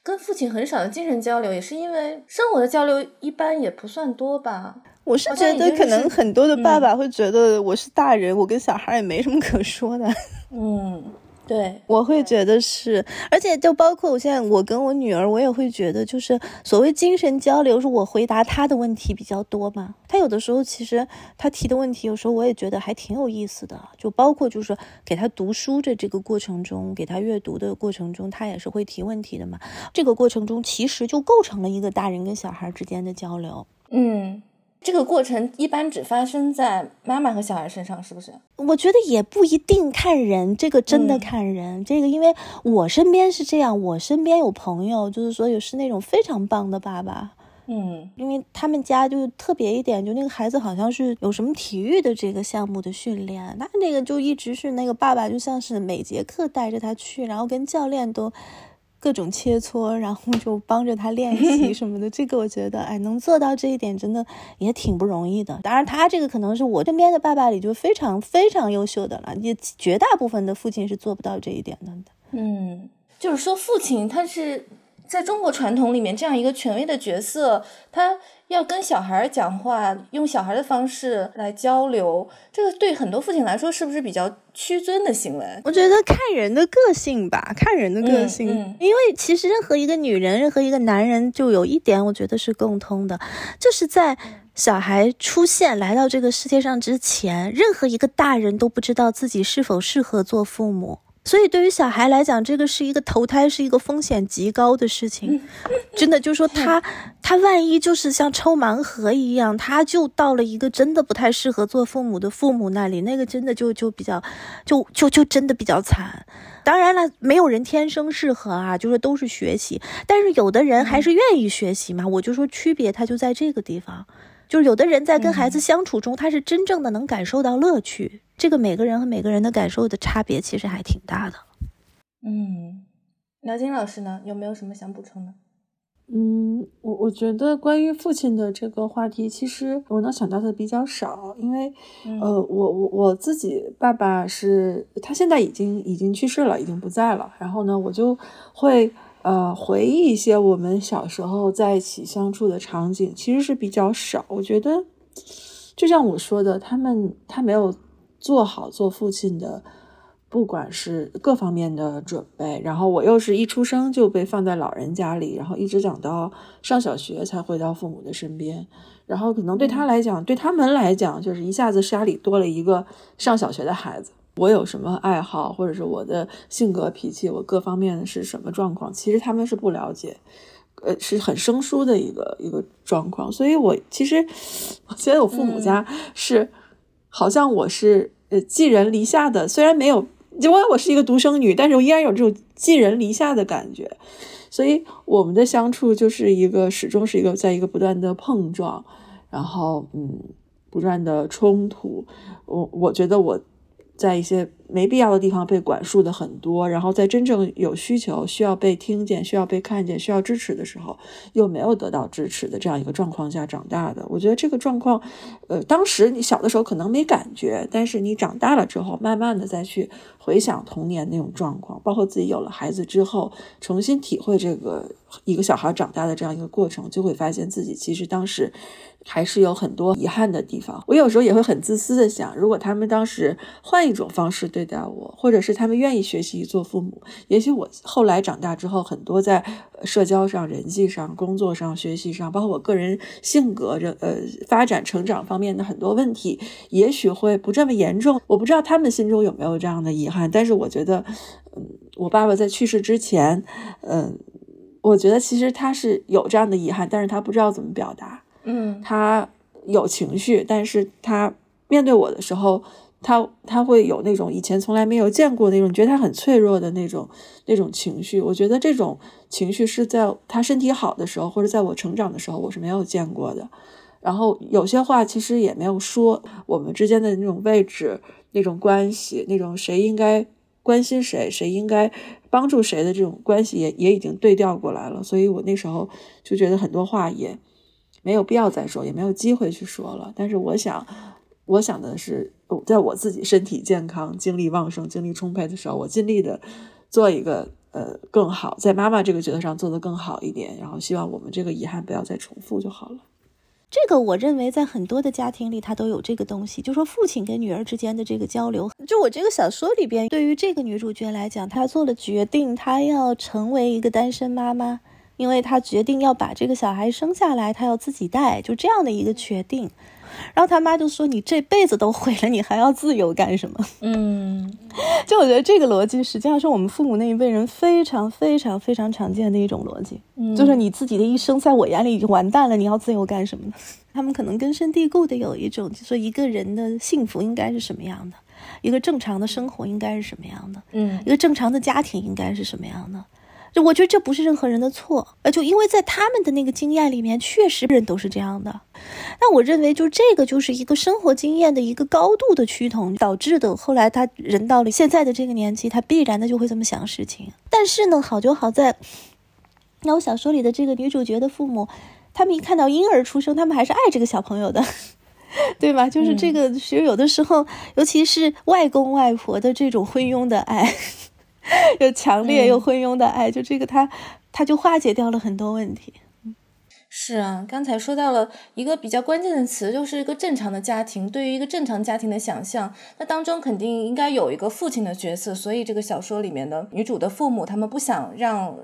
跟父亲很少的精神交流，也是因为生活的交流一般也不算多吧。我是觉得可能很多的爸爸会觉得我是大人，我跟小孩也没什么可说的。[LAUGHS] 嗯。对，我会觉得是，而且就包括我现在，我跟我女儿，我也会觉得，就是所谓精神交流，是我回答她的问题比较多嘛。她有的时候其实她提的问题，有时候我也觉得还挺有意思的。就包括就是给她读书的这个过程中，给她阅读的过程中，她也是会提问题的嘛。这个过程中其实就构成了一个大人跟小孩之间的交流。嗯。这个过程一般只发生在妈妈和小孩身上，是不是？我觉得也不一定看人，这个真的看人。这个因为我身边是这样，我身边有朋友，就是说有是那种非常棒的爸爸，嗯，因为他们家就特别一点，就那个孩子好像是有什么体育的这个项目的训练，那那个就一直是那个爸爸就像是每节课带着他去，然后跟教练都。各种切磋，然后就帮着他练习 [LAUGHS] 什么的，这个我觉得，哎，能做到这一点，真的也挺不容易的。当然，他这个可能是我身边的爸爸里就非常非常优秀的了，也绝大部分的父亲是做不到这一点的。嗯，就是说，父亲他是在中国传统里面这样一个权威的角色，他。要跟小孩讲话，用小孩的方式来交流，这个对很多父亲来说是不是比较屈尊的行为？我觉得看人的个性吧，看人的个性。因为其实任何一个女人，任何一个男人，就有一点，我觉得是共通的，就是在小孩出现来到这个世界上之前，任何一个大人都不知道自己是否适合做父母。所以，对于小孩来讲，这个是一个投胎，是一个风险极高的事情。[LAUGHS] 真的，就是说他，[LAUGHS] 他万一就是像抽盲盒一样，他就到了一个真的不太适合做父母的父母那里，那个真的就就比较，就就就真的比较惨。当然了，没有人天生适合啊，就是都是学习。但是有的人还是愿意学习嘛，我就说区别，他就在这个地方。就是有的人在跟孩子相处中，他是真正的能感受到乐趣。这个每个人和每个人的感受的差别其实还挺大的。嗯，苗金老师呢，有没有什么想补充的？嗯，我我觉得关于父亲的这个话题，其实我能想到的比较少，因为呃，我我我自己爸爸是他现在已经已经去世了，已经不在了。然后呢，我就会。呃，回忆一些我们小时候在一起相处的场景，其实是比较少。我觉得，就像我说的，他们他没有做好做父亲的，不管是各方面的准备。然后我又是一出生就被放在老人家里，然后一直长到上小学才回到父母的身边。然后可能对他来讲，对他们来讲，就是一下子家里多了一个上小学的孩子。我有什么爱好，或者是我的性格脾气，我各方面是什么状况，其实他们是不了解，呃，是很生疏的一个一个状况。所以，我其实 [SNIFFS] 我觉得我父母家是，好像我是呃寄人篱下的，虽然没有，尽管我是一个独生女，但是我依然有这种寄人篱下的感觉。所以，我们的相处就是一个始终是一个在一个不断的碰撞，然后嗯，不断的冲突。我我觉得我。在一些没必要的地方被管束的很多，然后在真正有需求、需要被听见、需要被看见、需要支持的时候，又没有得到支持的这样一个状况下长大的。我觉得这个状况，呃，当时你小的时候可能没感觉，但是你长大了之后，慢慢的再去回想童年那种状况，包括自己有了孩子之后，重新体会这个一个小孩长大的这样一个过程，就会发现自己其实当时。还是有很多遗憾的地方。我有时候也会很自私的想，如果他们当时换一种方式对待我，或者是他们愿意学习做父母，也许我后来长大之后，很多在社交上、人际上、工作上、学习上，包括我个人性格、这呃发展成长方面的很多问题，也许会不这么严重。我不知道他们心中有没有这样的遗憾，但是我觉得，嗯，我爸爸在去世之前，嗯，我觉得其实他是有这样的遗憾，但是他不知道怎么表达。嗯，他有情绪，但是他面对我的时候，他他会有那种以前从来没有见过那种，觉得他很脆弱的那种那种情绪。我觉得这种情绪是在他身体好的时候，或者在我成长的时候，我是没有见过的。然后有些话其实也没有说，我们之间的那种位置、那种关系、那种谁应该关心谁、谁应该帮助谁的这种关系，也也已经对调过来了。所以我那时候就觉得很多话也。没有必要再说，也没有机会去说了。但是我想，我想的是，在我自己身体健康、精力旺盛、精力充沛的时候，我尽力的做一个呃更好，在妈妈这个角色上做得更好一点。然后希望我们这个遗憾不要再重复就好了。这个我认为在很多的家庭里，他都有这个东西，就说父亲跟女儿之间的这个交流。就我这个小说里边，对于这个女主角来讲，她做了决定，她要成为一个单身妈妈。因为他决定要把这个小孩生下来，他要自己带，就这样的一个决定。然后他妈就说：“你这辈子都毁了，你还要自由干什么？” [LAUGHS] 嗯，就我觉得这个逻辑实际上是我们父母那一辈人非常非常非常常见的一种逻辑，就是你自己的一生在我眼里已经完蛋了，你要自由干什么呢？[LAUGHS] 他们可能根深蒂固的有一种，就说一个人的幸福应该是什么样的，一个正常的生活应该是什么样的，嗯，一个正常的家庭应该是什么样的。我觉得这不是任何人的错，呃，就因为在他们的那个经验里面，确实人都是这样的。那我认为，就这个就是一个生活经验的一个高度的趋同导致的。后来他人到了现在的这个年纪，他必然的就会这么想事情。但是呢，好就好在，那我小说里的这个女主角的父母，他们一看到婴儿出生，他们还是爱这个小朋友的，[LAUGHS] 对吧？就是这个，其实有的时候，尤其是外公外婆的这种昏庸的爱。又强烈又昏庸的爱，就这个他，他就化解掉了很多问题。是啊，刚才说到了一个比较关键的词，就是一个正常的家庭。对于一个正常家庭的想象，那当中肯定应该有一个父亲的角色。所以这个小说里面的女主的父母，他们不想让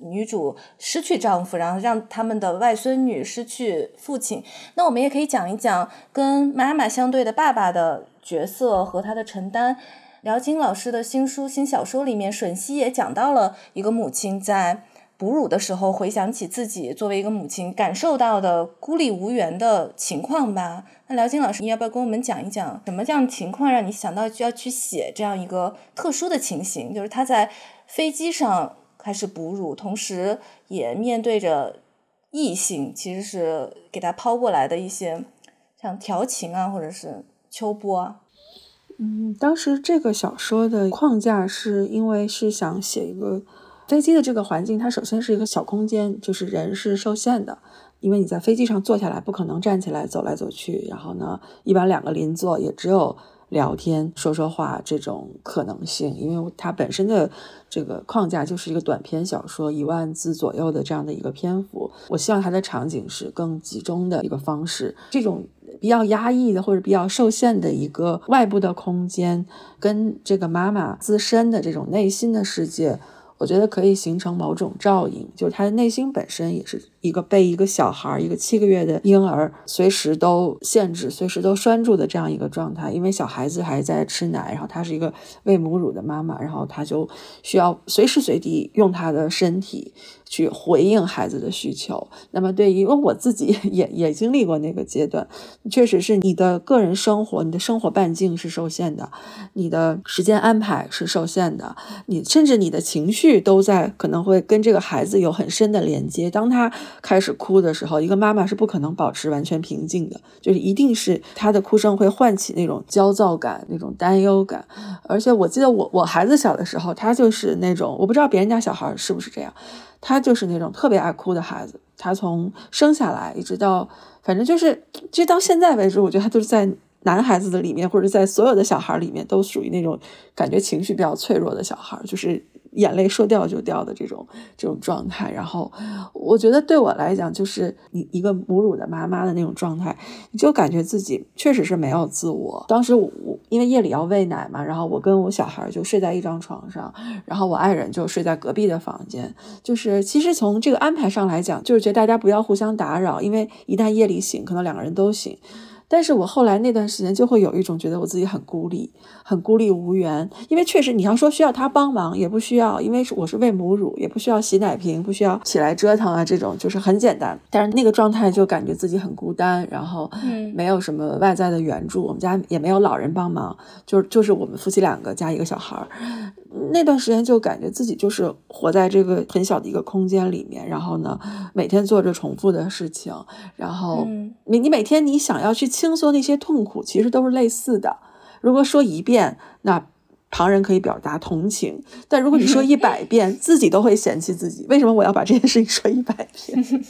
女主失去丈夫，然后让他们的外孙女失去父亲。那我们也可以讲一讲跟妈妈相对的爸爸的角色和他的承担。辽金老师的新书、新小说里面，吮吸也讲到了一个母亲在哺乳的时候，回想起自己作为一个母亲感受到的孤立无援的情况吧。那辽金老师，你要不要跟我们讲一讲，什么样情况让你想到就要去写这样一个特殊的情形？就是他在飞机上开始哺乳，同时也面对着异性，其实是给他抛过来的一些像调情啊，或者是秋波啊。嗯，当时这个小说的框架是因为是想写一个飞机的这个环境，它首先是一个小空间，就是人是受限的，因为你在飞机上坐下来不可能站起来走来走去，然后呢，一般两个邻座也只有聊天说说话这种可能性，因为它本身的这个框架就是一个短篇小说，一万字左右的这样的一个篇幅，我希望它的场景是更集中的一个方式，这种。比较压抑的或者比较受限的一个外部的空间，跟这个妈妈自身的这种内心的世界，我觉得可以形成某种照应，就是他的内心本身也是一个被一个小孩，一个七个月的婴儿随时都限制、随时都拴住的这样一个状态。因为小孩子还在吃奶，然后他是一个喂母乳的妈妈，然后他就需要随时随地用他的身体。去回应孩子的需求。那么，对，因为我自己也也经历过那个阶段，确实是你的个人生活、你的生活半径是受限的，你的时间安排是受限的，你甚至你的情绪都在可能会跟这个孩子有很深的连接。当他开始哭的时候，一个妈妈是不可能保持完全平静的，就是一定是他的哭声会唤起那种焦躁感、那种担忧感。而且我记得我我孩子小的时候，他就是那种我不知道别人家小孩是不是这样，他就是那种特别爱哭的孩子。他从生下来一直到，反正就是，其实到现在为止，我觉得他都是在男孩子的里面，或者在所有的小孩里面，都属于那种感觉情绪比较脆弱的小孩，就是。眼泪说掉就掉的这种这种状态，然后我觉得对我来讲，就是你一个母乳的妈妈的那种状态，你就感觉自己确实是没有自我。当时我因为夜里要喂奶嘛，然后我跟我小孩就睡在一张床上，然后我爱人就睡在隔壁的房间。就是其实从这个安排上来讲，就是觉得大家不要互相打扰，因为一旦夜里醒，可能两个人都醒。但是我后来那段时间就会有一种觉得我自己很孤立，很孤立无援，因为确实你要说需要他帮忙也不需要，因为我是喂母乳，也不需要洗奶瓶，不需要起来折腾啊，这种就是很简单。但是那个状态就感觉自己很孤单，然后没有什么外在的援助，我们家也没有老人帮忙，就是就是我们夫妻两个加一个小孩儿。那段时间就感觉自己就是活在这个很小的一个空间里面，然后呢，每天做着重复的事情，然后你你每天你想要去倾诉那些痛苦，其实都是类似的。如果说一遍，那旁人可以表达同情；但如果你说 [LAUGHS] 一百遍，自己都会嫌弃自己。为什么我要把这件事情说一百遍？[LAUGHS]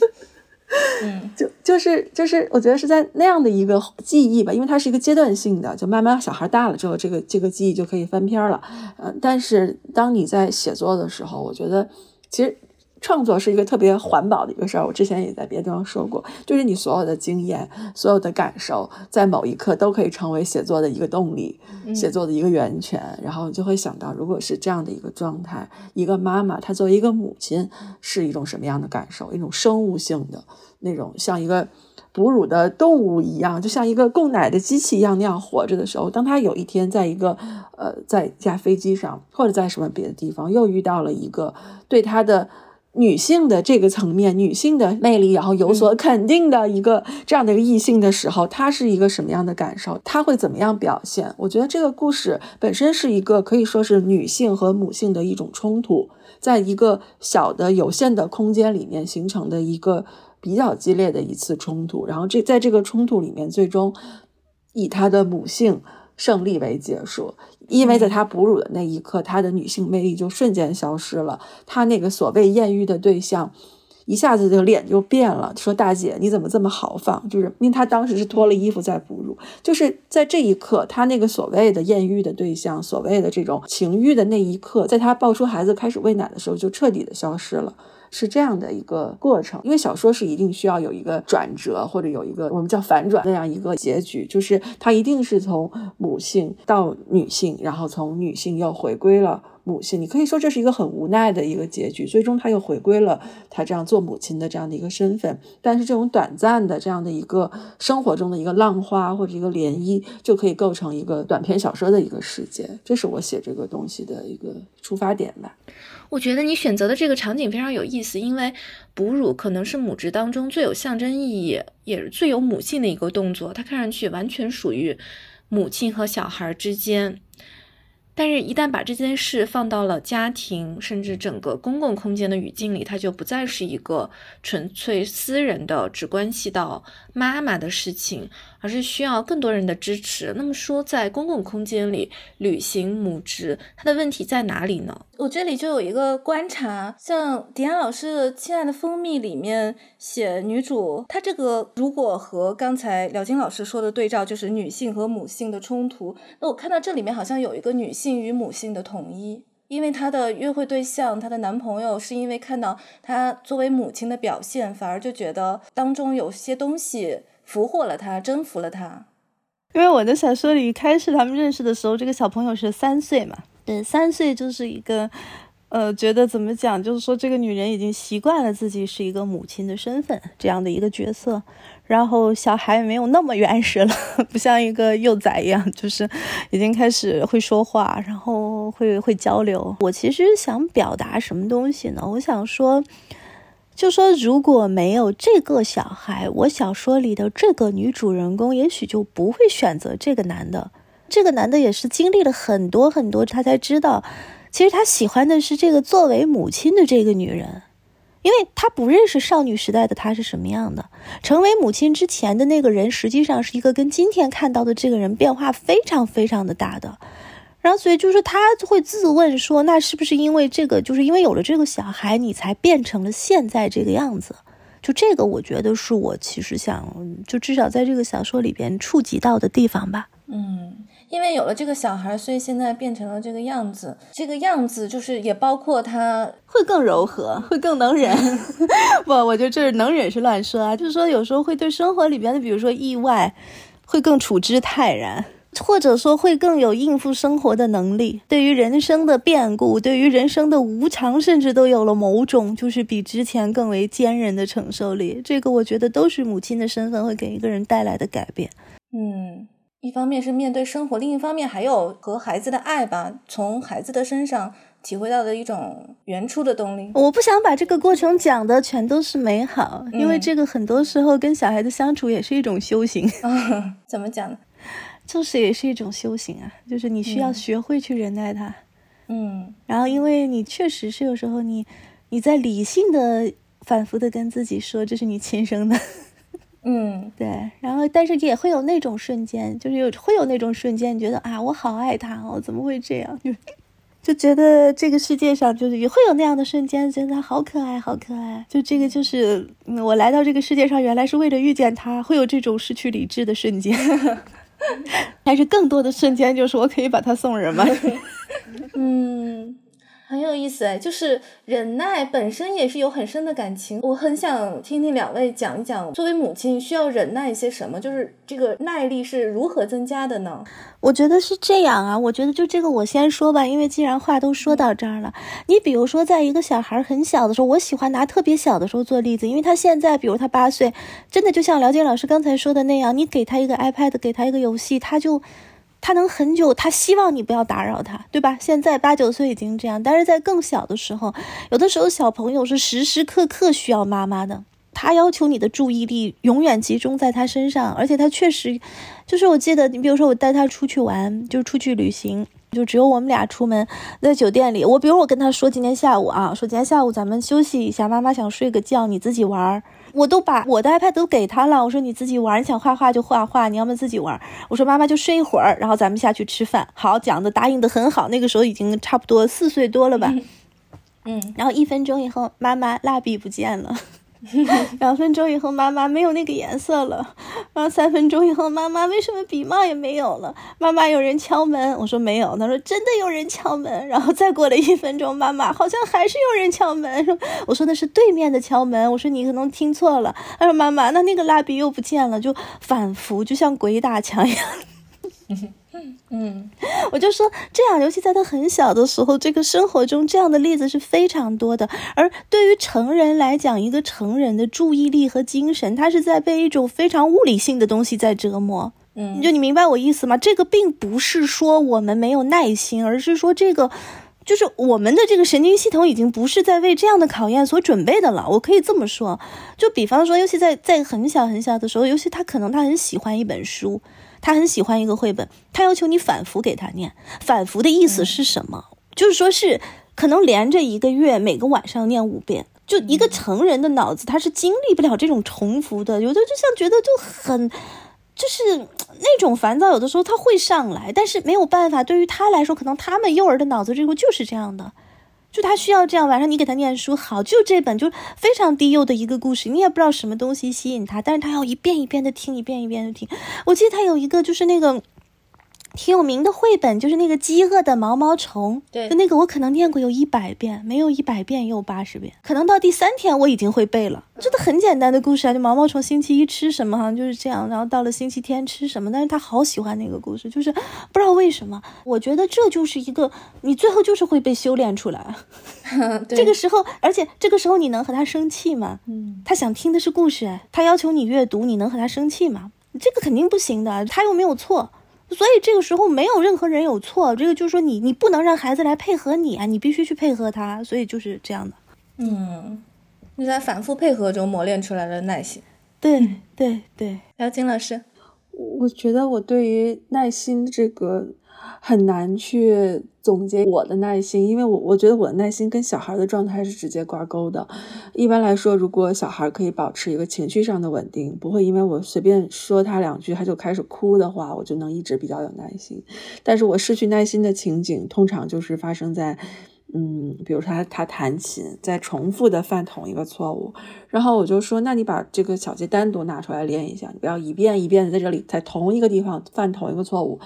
[LAUGHS] 嗯，就就是就是，我觉得是在那样的一个记忆吧，因为它是一个阶段性的，就慢慢小孩大了之后，这个这个记忆就可以翻篇了。嗯，但是当你在写作的时候，我觉得其实。创作是一个特别环保的一个事儿，我之前也在别的地方说过，就是你所有的经验、所有的感受，在某一刻都可以成为写作的一个动力，写作的一个源泉。然后你就会想到，如果是这样的一个状态，一个妈妈她作为一个母亲是一种什么样的感受？一种生物性的那种，像一个哺乳的动物一样，就像一个供奶的机器一样那样活着的时候，当她有一天在一个呃在一架飞机上，或者在什么别的地方，又遇到了一个对她的。女性的这个层面，女性的魅力，然后有所肯定的一个这样的一个异性的时候，她是一个什么样的感受？她会怎么样表现？我觉得这个故事本身是一个可以说是女性和母性的一种冲突，在一个小的有限的空间里面形成的一个比较激烈的一次冲突。然后这在这个冲突里面，最终以她的母性胜利为结束。因为在她哺乳的那一刻，她的女性魅力就瞬间消失了。她那个所谓艳遇的对象，一下子就脸就变了，说：“大姐，你怎么这么豪放？”就是因为她当时是脱了衣服在哺乳，就是在这一刻，她那个所谓的艳遇的对象，所谓的这种情欲的那一刻，在她抱出孩子开始喂奶的时候，就彻底的消失了。是这样的一个过程，因为小说是一定需要有一个转折，或者有一个我们叫反转那样一个结局，就是它一定是从母性到女性，然后从女性又回归了母性。你可以说这是一个很无奈的一个结局，最终她又回归了她这样做母亲的这样的一个身份。但是这种短暂的这样的一个生活中的一个浪花或者一个涟漪，就可以构成一个短篇小说的一个世界。这是我写这个东西的一个出发点吧。我觉得你选择的这个场景非常有意思，因为哺乳可能是母职当中最有象征意义，也是最有母性的一个动作，它看上去完全属于母亲和小孩之间。但是，一旦把这件事放到了家庭，甚至整个公共空间的语境里，它就不再是一个纯粹私人的、只关系到妈妈的事情，而是需要更多人的支持。那么说，在公共空间里履行母职，它的问题在哪里呢？我这里就有一个观察，像迪安老师的《亲爱的蜂蜜》里面写女主，她这个如果和刚才廖金老师说的对照，就是女性和母性的冲突。那我看到这里面好像有一个女性与母性的统一，因为她的约会对象，她的男朋友是因为看到她作为母亲的表现，反而就觉得当中有些东西俘获了她，征服了她。因为我的小说里开始他们认识的时候，这个小朋友是三岁嘛。对，三岁就是一个，呃，觉得怎么讲，就是说这个女人已经习惯了自己是一个母亲的身份这样的一个角色，然后小孩没有那么原始了，[LAUGHS] 不像一个幼崽一样，[LAUGHS] 就是已经开始会说话，然后会会交流。我其实想表达什么东西呢？我想说，就说如果没有这个小孩，我小说里的这个女主人公也许就不会选择这个男的。这个男的也是经历了很多很多，他才知道，其实他喜欢的是这个作为母亲的这个女人，因为他不认识少女时代的她是什么样的。成为母亲之前的那个人，实际上是一个跟今天看到的这个人变化非常非常的大的。然后，所以就是他会自问说：“那是不是因为这个，就是因为有了这个小孩，你才变成了现在这个样子？”就这个，我觉得是我其实想，就至少在这个小说里边触及到的地方吧。嗯，因为有了这个小孩，所以现在变成了这个样子。这个样子就是也包括他会更柔和，会更能忍。[LAUGHS] 不，我觉得这是能忍是乱说啊，就是说有时候会对生活里边的，比如说意外，会更处之泰然。或者说会更有应付生活的能力，对于人生的变故，对于人生的无常，甚至都有了某种就是比之前更为坚韧的承受力。这个我觉得都是母亲的身份会给一个人带来的改变。嗯，一方面是面对生活，另一方面还有和孩子的爱吧，从孩子的身上体会到的一种原初的动力。我不想把这个过程讲的全都是美好，因为这个很多时候跟小孩子相处也是一种修行。[LAUGHS] 怎么讲呢？就是也是一种修行啊，就是你需要学会去忍耐他，嗯，然后因为你确实是有时候你你在理性的反复的跟自己说这是你亲生的，嗯，对，然后但是也会有那种瞬间，就是有会有那种瞬间，你觉得啊我好爱他哦，怎么会这样？就就觉得这个世界上就是也会有那样的瞬间，觉得他好可爱，好可爱。就这个就是我来到这个世界上原来是为了遇见他，会有这种失去理智的瞬间。[LAUGHS] 但是更多的瞬间，就是我可以把他送人吗？[LAUGHS] 嗯。很有意思哎，就是忍耐本身也是有很深的感情。我很想听听两位讲一讲，作为母亲需要忍耐一些什么，就是这个耐力是如何增加的呢？我觉得是这样啊，我觉得就这个我先说吧，因为既然话都说到这儿了，你比如说在一个小孩很小的时候，我喜欢拿特别小的时候做例子，因为他现在，比如他八岁，真的就像辽金老师刚才说的那样，你给他一个 iPad，给他一个游戏，他就。他能很久，他希望你不要打扰他，对吧？现在八九岁已经这样，但是在更小的时候，有的时候小朋友是时时刻刻需要妈妈的，他要求你的注意力永远集中在他身上，而且他确实，就是我记得，你比如说我带他出去玩，就出去旅行，就只有我们俩出门，在酒店里，我比如我跟他说今天下午啊，说今天下午咱们休息一下，妈妈想睡个觉，你自己玩。我都把我的 iPad 都给他了，我说你自己玩，你想画画就画画，你要么自己玩。我说妈妈就睡一会儿，然后咱们下去吃饭。好，讲的答应的很好，那个时候已经差不多四岁多了吧，嗯，然后一分钟以后，妈妈蜡笔不见了。[LAUGHS] 两分钟以后，妈妈没有那个颜色了。然后三分钟以后，妈妈为什么笔帽也没有了？妈妈有人敲门，我说没有。她说真的有人敲门。然后再过了一分钟，妈妈好像还是有人敲门。说我说那是对面的敲门。我说你可能听错了。她说妈妈，那那个蜡笔又不见了，就反复，就像鬼打墙一样。[LAUGHS] 嗯，[LAUGHS] 我就说这样，尤其在他很小的时候，这个生活中这样的例子是非常多的。而对于成人来讲，一个成人的注意力和精神，他是在被一种非常物理性的东西在折磨。嗯，就你明白我意思吗？这个并不是说我们没有耐心，而是说这个就是我们的这个神经系统已经不是在为这样的考验所准备的了。我可以这么说，就比方说，尤其在在很小很小的时候，尤其他可能他很喜欢一本书。他很喜欢一个绘本，他要求你反复给他念。反复的意思是什么？就是说是可能连着一个月，每个晚上念五遍。就一个成人的脑子，他是经历不了这种重复的。有的就像觉得就很，就是那种烦躁，有的时候他会上来，但是没有办法。对于他来说，可能他们幼儿的脑子这个就是这样的。就他需要这样，晚上你给他念书好，就这本就非常低幼的一个故事，你也不知道什么东西吸引他，但是他要一遍一遍的听，一遍一遍的听。我记得他有一个就是那个挺有名的绘本，就是那个饥饿的毛毛虫，对，就那个我可能念过有一百遍，没有一百遍也有八十遍，可能到第三天我已经会背了。真的很简单的故事啊，就毛毛虫星期一吃什么，好像就是这样，然后到了星期天吃什么，但是他好喜欢那个故事，就是不知道为什么，我觉得这就是一个你最后就是会被修炼出来。[LAUGHS] 这个时候，而且这个时候你能和他生气吗？嗯，他想听的是故事，他要求你阅读，你能和他生气吗？这个肯定不行的，他又没有错。所以这个时候没有任何人有错，这个就是说你你不能让孩子来配合你啊，你必须去配合他，所以就是这样的。嗯，你在反复配合中磨练出来的耐心。对对对，姚金老师，我觉得我对于耐心这个很难去总结我的耐心，因为我我觉得我的耐心跟小孩的状态是直接挂钩的。一般来说，如果小孩可以保持一个情绪上的稳定，不会因为我随便说他两句他就开始哭的话，我就能一直比较有耐心。但是我失去耐心的情景，通常就是发生在。嗯，比如说他他弹琴在重复的犯同一个错误，然后我就说，那你把这个小节单独拿出来练一下，你不要一遍一遍的在这里在同一个地方犯同一个错误。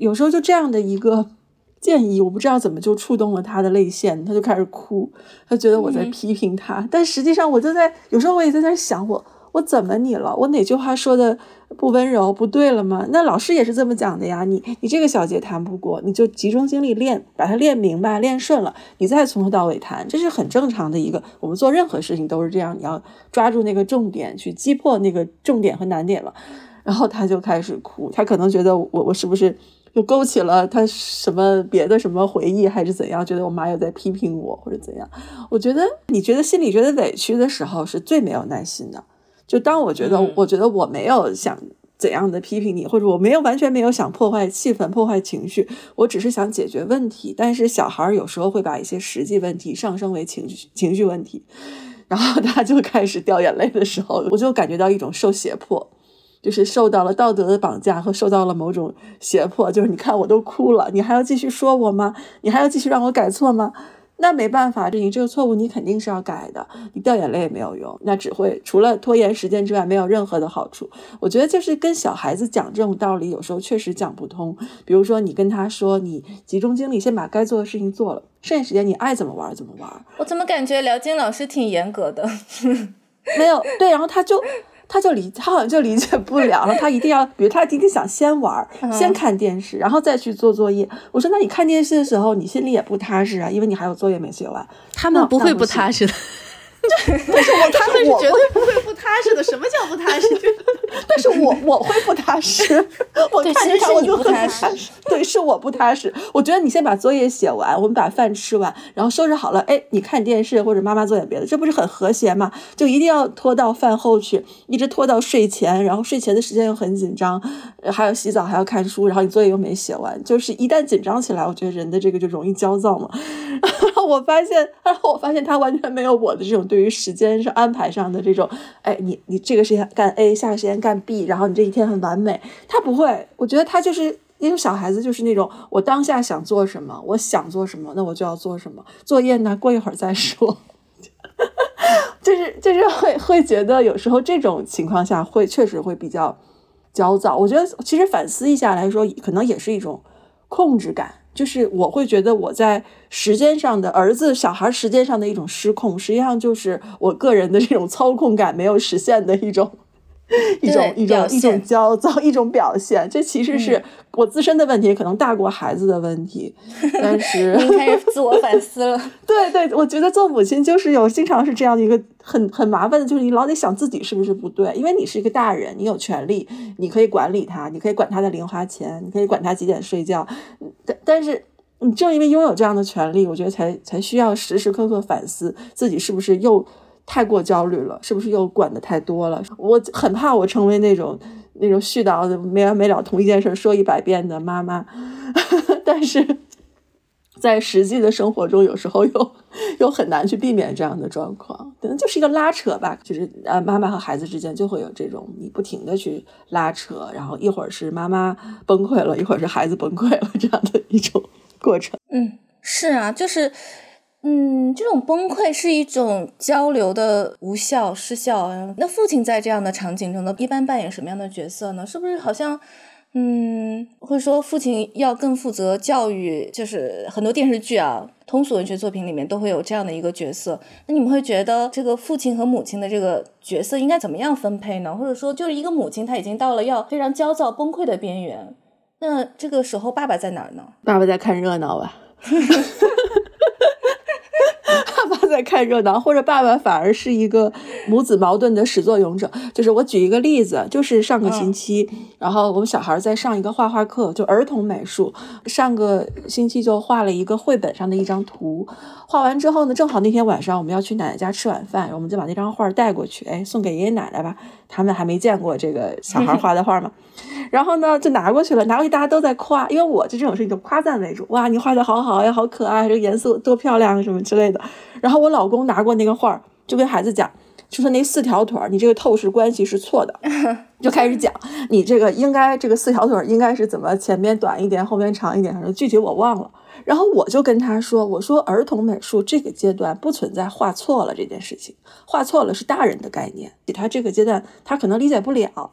有时候就这样的一个 [LAUGHS] 建议，我不知道怎么就触动了他的泪腺，他就开始哭，他觉得我在批评他，但实际上我就在有时候我也在那想我。我怎么你了？我哪句话说的不温柔不对了吗？那老师也是这么讲的呀。你你这个小节弹不过，你就集中精力练，把它练明白、练顺了，你再从头到尾弹，这是很正常的一个。我们做任何事情都是这样，你要抓住那个重点，去击破那个重点和难点了。然后他就开始哭，他可能觉得我我是不是又勾起了他什么别的什么回忆，还是怎样？觉得我妈又在批评我或者怎样？我觉得你觉得心里觉得委屈的时候，是最没有耐心的。就当我觉得，我觉得我没有想怎样的批评你，或者我没有完全没有想破坏气氛、破坏情绪，我只是想解决问题。但是小孩有时候会把一些实际问题上升为情绪情绪问题，然后他就开始掉眼泪的时候，我就感觉到一种受胁迫，就是受到了道德的绑架和受到了某种胁迫。就是你看我都哭了，你还要继续说我吗？你还要继续让我改错吗？那没办法，你这个错误你肯定是要改的，你掉眼泪也没有用，那只会除了拖延时间之外没有任何的好处。我觉得就是跟小孩子讲这种道理，有时候确实讲不通。比如说你跟他说，你集中精力先把该做的事情做了，剩下时间你爱怎么玩怎么玩。我怎么感觉辽金老师挺严格的？[LAUGHS] 没有对，然后他就。他就理，他好像就理解不了了。他一定要，比如他今天想先玩，先看电视，然后再去做作业。我说，那你看电视的时候，你心里也不踏实啊，因为你还有作业没写完。他们不会不踏实的。[LAUGHS] 但是我他们是绝对不会不踏实的。什么叫不踏实？[LAUGHS] 但是我我会不踏实。[LAUGHS] 我看着他我就很踏实。对，是我不踏实。我觉得你先把作业写完，我们把饭吃完，然后收拾好了，哎，你看电视或者妈妈做点别的，这不是很和谐吗？就一定要拖到饭后去，一直拖到睡前，然后睡前的时间又很紧张，还要洗澡，还要看书，然后你作业又没写完，就是一旦紧张起来，我觉得人的这个就容易焦躁嘛。然后我发现，然后我发现他完全没有我的这种。对于时间上安排上的这种，哎，你你这个时间干 A，下个时间干 B，然后你这一天很完美。他不会，我觉得他就是因为小孩子就是那种，我当下想做什么，我想做什么，那我就要做什么。作业呢，过一会儿再说。[LAUGHS] 就是就是会会觉得有时候这种情况下会确实会比较焦躁。我觉得其实反思一下来说，可能也是一种控制感。就是我会觉得我在时间上的儿子小孩时间上的一种失控，实际上就是我个人的这种操控感没有实现的一种。[LAUGHS] 一种一种一种焦躁，一种表现，这其实是我自身的问题，可能大过孩子的问题。[LAUGHS] 但是您开始自我反思了。[LAUGHS] 对对，我觉得做母亲就是有经常是这样的一个很很麻烦的，就是你老得想自己是不是不对，因为你是一个大人，你有权利，你可以管理他，你可以管他的零花钱，你可以管他几点睡觉。但但是你正因为拥有这样的权利，我觉得才才需要时时刻刻反思自己是不是又。太过焦虑了，是不是又管的太多了？我很怕我成为那种那种絮叨的没完没了，同一件事说一百遍的妈妈。[LAUGHS] 但是在实际的生活中，有时候又又很难去避免这样的状况，可能就是一个拉扯吧。就是呃，妈妈和孩子之间就会有这种你不停的去拉扯，然后一会儿是妈妈崩溃了，一会儿是孩子崩溃了，这样的一种过程。嗯，是啊，就是。嗯，这种崩溃是一种交流的无效失效。那父亲在这样的场景中呢，一般扮演什么样的角色呢？是不是好像，嗯，会说父亲要更负责教育？就是很多电视剧啊，通俗文学作品里面都会有这样的一个角色。那你们会觉得这个父亲和母亲的这个角色应该怎么样分配呢？或者说，就是一个母亲，她已经到了要非常焦躁崩溃的边缘，那这个时候爸爸在哪儿呢？爸爸在看热闹吧。[LAUGHS] 在看热闹，或者爸爸反而是一个母子矛盾的始作俑者。就是我举一个例子，就是上个星期，然后我们小孩在上一个画画课，就儿童美术，上个星期就画了一个绘本上的一张图，画完之后呢，正好那天晚上我们要去奶奶家吃晚饭，我们就把那张画带过去，哎，送给爷爷奶奶吧，他们还没见过这个小孩画的画嘛。[LAUGHS] 然后呢，就拿过去了，拿过去大家都在夸，因为我就这种事情就夸赞为主，哇，你画的好好呀，好可爱，这个颜色多漂亮什么之类的。然后我老公拿过那个画，就跟孩子讲，就说那四条腿儿，你这个透视关系是错的，[LAUGHS] 就开始讲，你这个应该这个四条腿儿应该是怎么前面短一点，后面长一点，具体我忘了。然后我就跟他说，我说儿童美术这个阶段不存在画错了这件事情，画错了是大人的概念，他这个阶段他可能理解不了。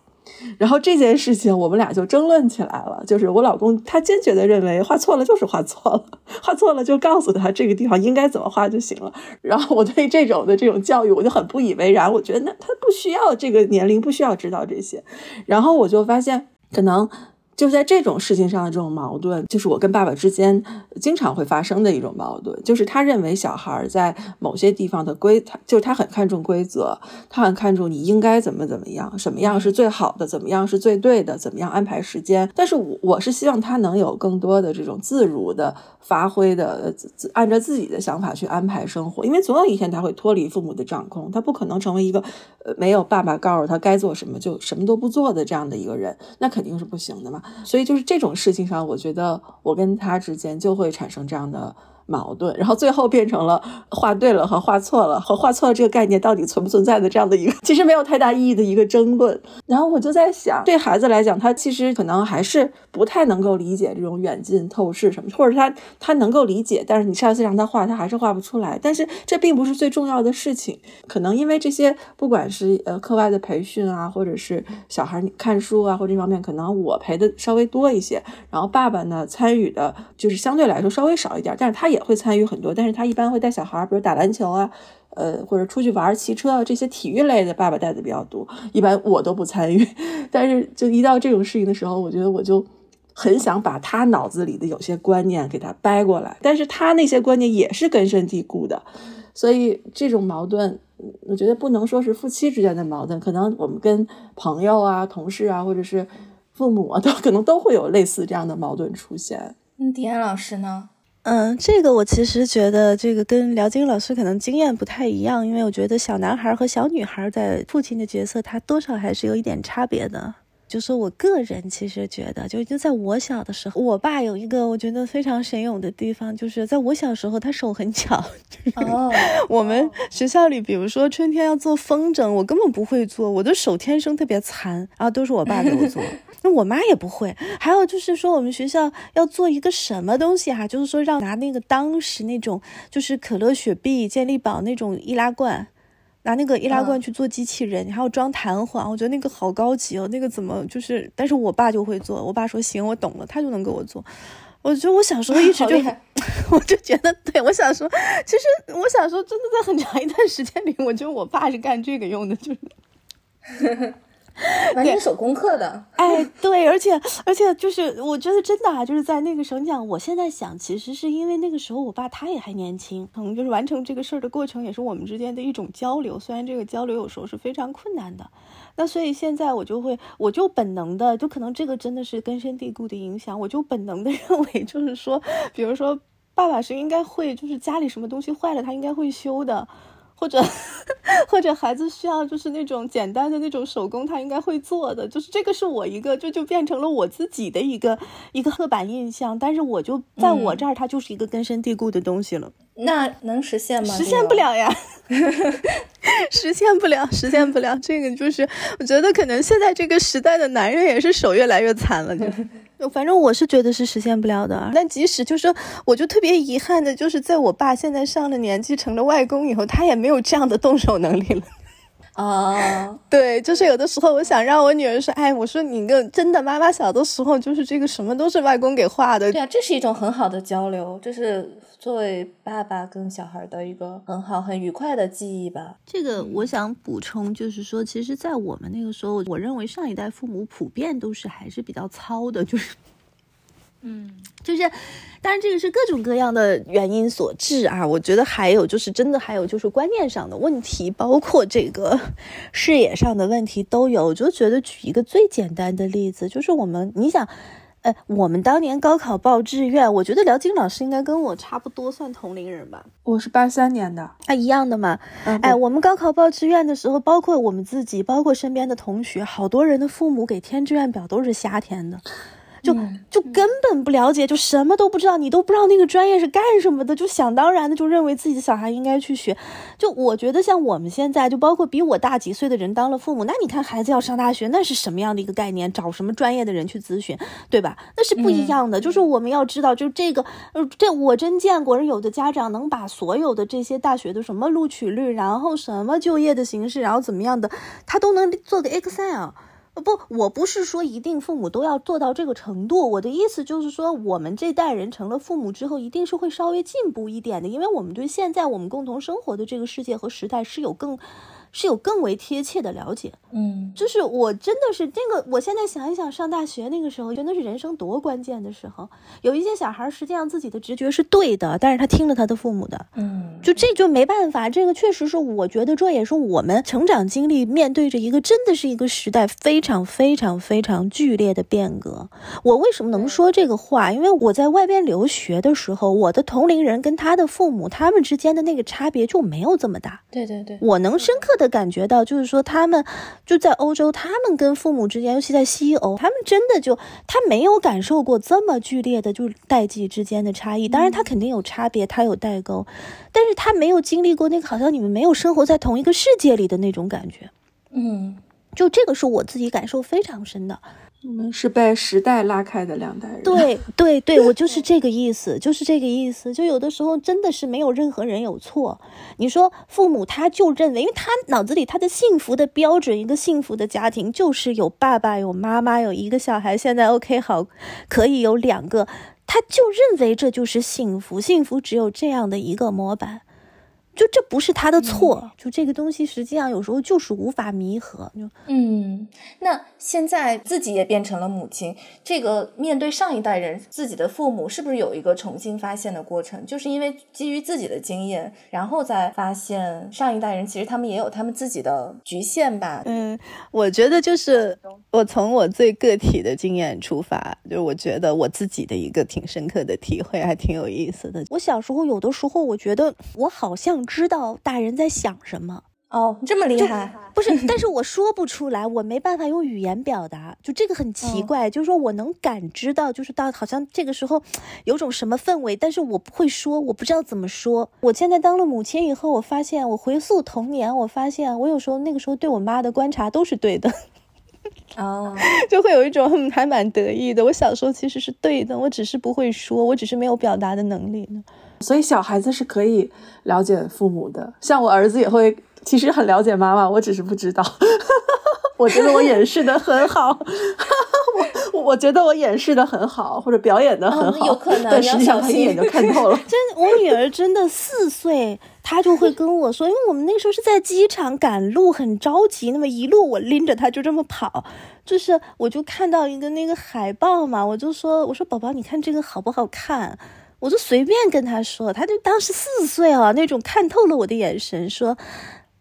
然后这件事情我们俩就争论起来了，就是我老公他坚决的认为画错了就是画错了，画错了就告诉他这个地方应该怎么画就行了。然后我对这种的这种教育我就很不以为然，我觉得那他不需要这个年龄不需要知道这些。然后我就发现可能。就是在这种事情上的这种矛盾，就是我跟爸爸之间经常会发生的一种矛盾。就是他认为小孩在某些地方的规，就是他很看重规则，他很看重你应该怎么怎么样，什么样是最好的，怎么样是最对的，怎么样安排时间。但是我我是希望他能有更多的这种自如的发挥的，按照自己的想法去安排生活。因为总有一天他会脱离父母的掌控，他不可能成为一个呃没有爸爸告诉他该做什么就什么都不做的这样的一个人，那肯定是不行的嘛。所以就是这种事情上，我觉得我跟他之间就会产生这样的。矛盾，然后最后变成了画对了和画错了，和画错了这个概念到底存不存在的这样的一个，其实没有太大意义的一个争论。然后我就在想，对孩子来讲，他其实可能还是不太能够理解这种远近透视什么，或者他他能够理解，但是你下次让他画，他还是画不出来。但是这并不是最重要的事情，可能因为这些，不管是呃课外的培训啊，或者是小孩看书啊，或这方面，可能我陪的稍微多一些，然后爸爸呢参与的就是相对来说稍微少一点，但是他也。也会参与很多，但是他一般会带小孩，比如打篮球啊，呃，或者出去玩、骑车啊，这些体育类的，爸爸带的比较多。一般我都不参与，[LAUGHS] 但是就一到这种事情的时候，我觉得我就很想把他脑子里的有些观念给他掰过来，但是他那些观念也是根深蒂固的，所以这种矛盾，我觉得不能说是夫妻之间的矛盾，可能我们跟朋友啊、同事啊，或者是父母啊，都 [LAUGHS] 可能都会有类似这样的矛盾出现。嗯，迪安老师呢？嗯，这个我其实觉得这个跟辽金老师可能经验不太一样，因为我觉得小男孩和小女孩在父亲的角色，他多少还是有一点差别的。就是我个人其实觉得，就就在我小的时候，我爸有一个我觉得非常神勇的地方，就是在我小时候，他手很巧。[LAUGHS] 哦，我们学校里，比如说春天要做风筝，我根本不会做，我的手天生特别残，然后都是我爸给我做。[LAUGHS] 那我妈也不会，还有就是说，我们学校要做一个什么东西哈，就是说让拿那个当时那种就是可乐、雪碧、健力宝那种易拉罐，拿那个易拉罐去做机器人，你还要装弹簧，我觉得那个好高级哦。那个怎么就是，但是我爸就会做，我爸说行，我懂了，他就能给我做。我觉得我小时候一直就，[LAUGHS] 我就觉得，对我小时候，其实我小时候真的在很长一段时间里，我觉得我爸是干这个用的，就是。[LAUGHS] [LAUGHS] 完成手工课的，[LAUGHS] 哎，对，而且而且就是，我觉得真的啊，就是在那个时候，你讲，我现在想，其实是因为那个时候我爸他也还年轻，可能就是完成这个事儿的过程也是我们之间的一种交流，虽然这个交流有时候是非常困难的，那所以现在我就会，我就本能的，就可能这个真的是根深蒂固的影响，我就本能的 [LAUGHS] 认为，就是说，比如说爸爸是应该会，就是家里什么东西坏了，他应该会修的。或者，或者孩子需要就是那种简单的那种手工，他应该会做的，就是这个是我一个，就就变成了我自己的一个一个刻板印象。但是我就在我这儿，它就是一个根深蒂固的东西了。那能实现吗？实现不了呀，[LAUGHS] 实现不了，实现不了。这个就是，我觉得可能现在这个时代的男人也是手越来越残了，就。反正我是觉得是实现不了的。但即使就是，我就特别遗憾的，就是在我爸现在上了年纪，成了外公以后，他也没有这样的动手能力了。啊，[LAUGHS] 对，就是有的时候我想让我女儿说，哎，我说你个真的妈妈小的时候就是这个什么都是外公给画的。对啊，这是一种很好的交流，这是作为爸爸跟小孩的一个很好很愉快的记忆吧。这个我想补充，就是说，其实，在我们那个时候，我认为上一代父母普遍都是还是比较糙的，就是。嗯，就是，当然这个是各种各样的原因所致啊。我觉得还有就是真的还有就是观念上的问题，包括这个视野上的问题都有。我就觉得举一个最简单的例子，就是我们你想。哎，我们当年高考报志愿，我觉得辽金老师应该跟我差不多，算同龄人吧。我是八三年的，啊，一样的嘛。哎，我们高考报志愿的时候，包括我们自己，包括身边的同学，好多人的父母给填志愿表都是瞎填的。就就根本不了解，就什么都不知道，你都不知道那个专业是干什么的，就想当然的就认为自己的小孩应该去学。就我觉得像我们现在，就包括比我大几岁的人当了父母，那你看孩子要上大学，那是什么样的一个概念？找什么专业的人去咨询，对吧？那是不一样的。就是我们要知道，就这个，呃，这我真见过，有的家长能把所有的这些大学的什么录取率，然后什么就业的形式，然后怎么样的，他都能做个 Excel。不，我不是说一定父母都要做到这个程度。我的意思就是说，我们这代人成了父母之后，一定是会稍微进步一点的，因为我们对现在我们共同生活的这个世界和时代是有更。是有更为贴切的了解，嗯，就是我真的是这个，我现在想一想，上大学那个时候，真的是人生多关键的时候。有一些小孩实际上自己的直觉是对的，但是他听了他的父母的，嗯，就这就没办法。这个确实是，我觉得这也是我们成长经历面对着一个真的是一个时代非常非常非常剧烈的变革。我为什么能说这个话？因为我在外边留学的时候，我的同龄人跟他的父母，他们之间的那个差别就没有这么大。对对对，我能深刻的。感觉到就是说，他们就在欧洲，他们跟父母之间，尤其在西欧，他们真的就他没有感受过这么剧烈的就代际之间的差异。当然，他肯定有差别，他有代沟，但是他没有经历过那个好像你们没有生活在同一个世界里的那种感觉。嗯，就这个是我自己感受非常深的。我们是被时代拉开的两代人。对对对，我就是这个意思，就是这个意思。就有的时候真的是没有任何人有错。你说父母他就认为，因为他脑子里他的幸福的标准，一个幸福的家庭就是有爸爸有妈妈有一个小孩。现在 OK 好，可以有两个，他就认为这就是幸福。幸福只有这样的一个模板。就这不是他的错，就这个东西实际上有时候就是无法弥合。就嗯，那现在自己也变成了母亲，这个面对上一代人自己的父母，是不是有一个重新发现的过程？就是因为基于自己的经验，然后再发现上一代人其实他们也有他们自己的局限吧？嗯，我觉得就是我从我最个体的经验出发，就是我觉得我自己的一个挺深刻的体会，还挺有意思的。我小时候有的时候，我觉得我好像。知道大人在想什么哦，这么厉害？不是，但是 [LAUGHS] 我说不出来，我没办法用语言表达，就这个很奇怪。就是说我能感知到，就是到好像这个时候有种什么氛围，但是我不会说，我不知道怎么说。我现在当了母亲以后，我发现我回溯童年，我发现我有时候那个时候对我妈的观察都是对的，哦，[LAUGHS] 就会有一种还蛮得意的。我小时候其实是对的，我只是不会说，我只是没有表达的能力呢。所以小孩子是可以了解父母的，像我儿子也会，其实很了解妈妈，我只是不知道。[LAUGHS] 我觉得我掩饰的很好，[LAUGHS] 我我觉得我掩饰的很好，或者表演的很好，有可能。但实际上他一眼就看透了。[LAUGHS] 真，我女儿真的四岁，她就会跟我说，因为我们那时候是在机场赶路，很着急，那么一路我拎着她就这么跑，就是我就看到一个那个海报嘛，我就说，我说宝宝，你看这个好不好看？我就随便跟他说，他就当时四岁啊，那种看透了我的眼神，说：“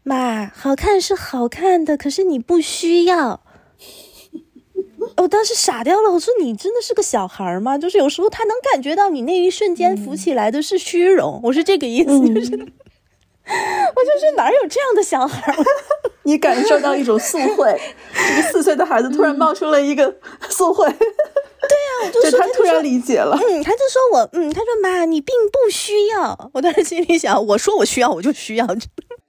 妈，好看是好看的，可是你不需要。”我当时傻掉了，我说：“你真的是个小孩吗？就是有时候他能感觉到你那一瞬间浮起来的是虚荣，我是这个意思，就是，我就是哪有这样的小孩？[LAUGHS] 你感受到一种素慧，[LAUGHS] 这个四岁的孩子突然冒出了一个素慧。”对啊，我就说他突然理解了，嗯，他就说我，嗯，他说妈，你并不需要。我当时心里想，我说我需要，我就需要。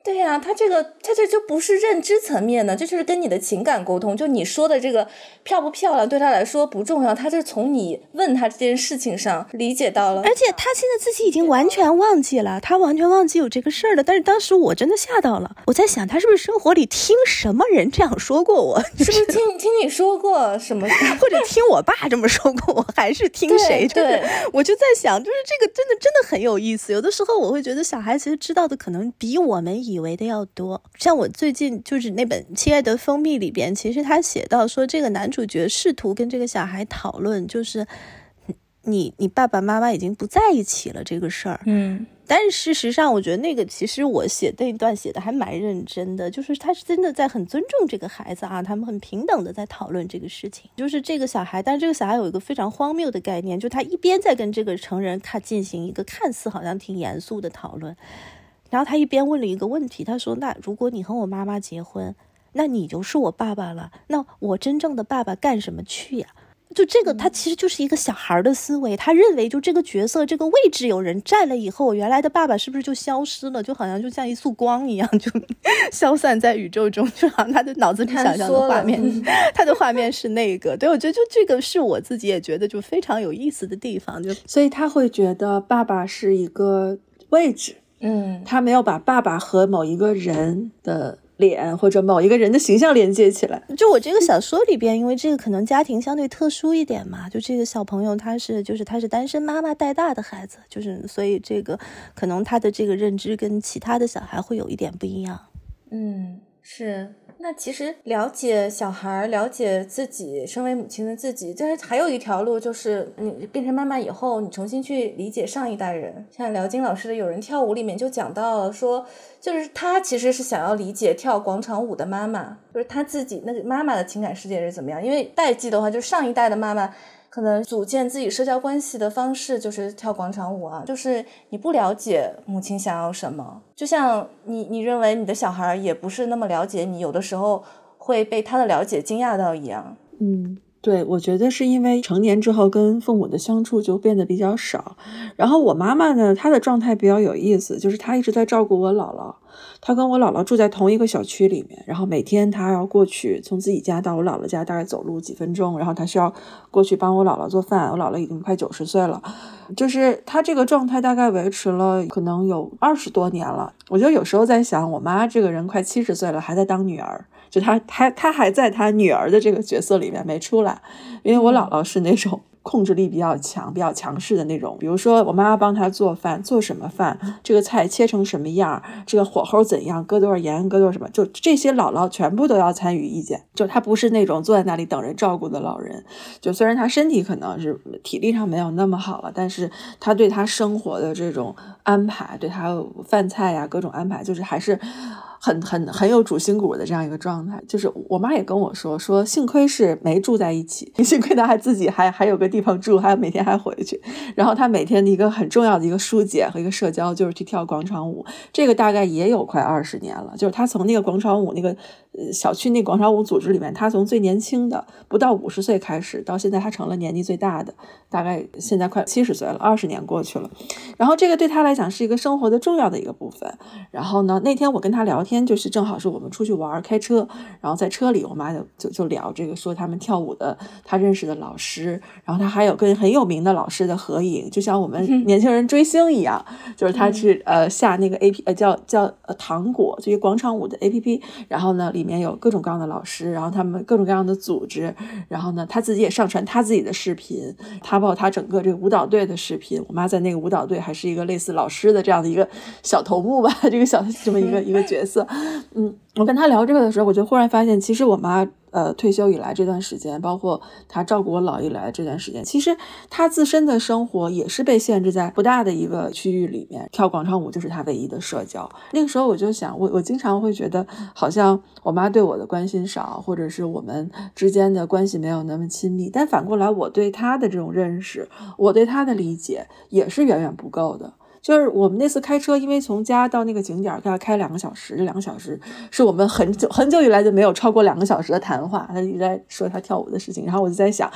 对呀，他这个他这就不是认知层面的，这就是跟你的情感沟通。就你说的这个漂不漂亮，对他来说不重要，他是从你问他这件事情上理解到了。而且他现在自己已经完全忘记了，他完全忘记有这个事儿了。但是当时我真的吓到了，我在想他是不是生活里听什么人这样说过我？[LAUGHS] 是不是听听你说过什么，[LAUGHS] 或者听我爸这么说过我，还是听谁？对，我就在想，就是这个真的真的很有意思。有的时候我会觉得小孩其实知道的可能比我们以。以为的要多，像我最近就是那本《亲爱的蜂蜜》里边，其实他写到说，这个男主角试图跟这个小孩讨论，就是你你爸爸妈妈已经不在一起了这个事儿。嗯。但是事实上，我觉得那个其实我写那段写的还蛮认真的，就是他是真的在很尊重这个孩子啊，他们很平等的在讨论这个事情。就是这个小孩，但是这个小孩有一个非常荒谬的概念，就他一边在跟这个成人看进行一个看似好像挺严肃的讨论，然后他一边问了一个问题，他说：“那如果你和我妈妈结婚，那你就是我爸爸了，那我真正的爸爸干什么去呀？”就这个，他其实就是一个小孩的思维。他认为，就这个角色、这个位置有人占了以后，我原来的爸爸是不是就消失了？就好像就像一束光一样，就 [LAUGHS] 消散在宇宙中。就好像他的脑子里想象的画面，[LAUGHS] 他的画面是那个。对我觉得，就这个是我自己也觉得就非常有意思的地方。就所以他会觉得爸爸是一个位置，嗯，他没有把爸爸和某一个人的。脸或者某一个人的形象连接起来，就我这个小说里边，因为这个可能家庭相对特殊一点嘛，就这个小朋友他是就是他是单身妈妈带大的孩子，就是所以这个可能他的这个认知跟其他的小孩会有一点不一样。嗯，是。那其实了解小孩，了解自己，身为母亲的自己，但是还有一条路，就是你变成妈妈以后，你重新去理解上一代人。像辽金老师的《有人跳舞》里面就讲到了，说就是他其实是想要理解跳广场舞的妈妈，就是他自己那个妈妈的情感世界是怎么样。因为代际的话，就是上一代的妈妈。可能组建自己社交关系的方式就是跳广场舞啊，就是你不了解母亲想要什么，就像你你认为你的小孩也不是那么了解你，有的时候会被他的了解惊讶到一样。嗯，对，我觉得是因为成年之后跟父母的相处就变得比较少，然后我妈妈呢，她的状态比较有意思，就是她一直在照顾我姥姥。他跟我姥姥住在同一个小区里面，然后每天他要过去，从自己家到我姥姥家大概走路几分钟，然后他需要过去帮我姥姥做饭。我姥姥已经快九十岁了，就是他这个状态大概维持了可能有二十多年了。我就有时候在想，我妈这个人快七十岁了，还在当女儿，就她她她还在她女儿的这个角色里面没出来，因为我姥姥是那种。控制力比较强、比较强势的那种，比如说我妈妈帮她做饭，做什么饭，这个菜切成什么样，这个火候怎样，搁多少盐，搁多少什么，就这些姥姥全部都要参与意见。就她不是那种坐在那里等人照顾的老人。就虽然她身体可能是体力上没有那么好了，但是她对她生活的这种安排，对她饭菜呀各种安排，就是还是。很很很有主心骨的这样一个状态，就是我妈也跟我说说，幸亏是没住在一起，[LAUGHS] 幸亏她还自己还还有个地方住，还每天还回去。然后她每天的一个很重要的一个疏解和一个社交就是去跳广场舞，这个大概也有快二十年了。就是她从那个广场舞那个小区那广场舞组织里面，他从最年轻的不到五十岁开始，到现在他成了年纪最大的，大概现在快七十岁了，二十年过去了。然后这个对他来讲是一个生活的重要的一个部分。然后呢，那天我跟他聊。天就是正好是我们出去玩，开车，然后在车里，我妈就就就聊这个，说他们跳舞的，他认识的老师，然后他还有跟很有名的老师的合影，就像我们 [LAUGHS] 年轻人追星一样，就是他去呃下那个 A P 呃叫叫呃糖果，这些广场舞的 A P P，然后呢里里面有各种各样的老师，然后他们各种各样的组织，然后呢他自己也上传他自己的视频，她包括她整个这个舞蹈队的视频，我妈在那个舞蹈队还是一个类似老师的这样的一个小头目吧，[LAUGHS] 这个小这么一个一个角色。嗯，我跟他聊这个的时候，我就忽然发现，其实我妈呃退休以来这段时间，包括她照顾我姥爷来这段时间，其实她自身的生活也是被限制在不大的一个区域里面，跳广场舞就是她唯一的社交。那个时候我就想，我我经常会觉得，好像我妈对我的关心少，或者是我们之间的关系没有那么亲密。但反过来，我对她的这种认识，我对她的理解也是远远不够的。就是我们那次开车，因为从家到那个景点儿，要开两个小时。这两个小时是我们很久很久以来就没有超过两个小时的谈话。他一直在说他跳舞的事情，然后我就在想，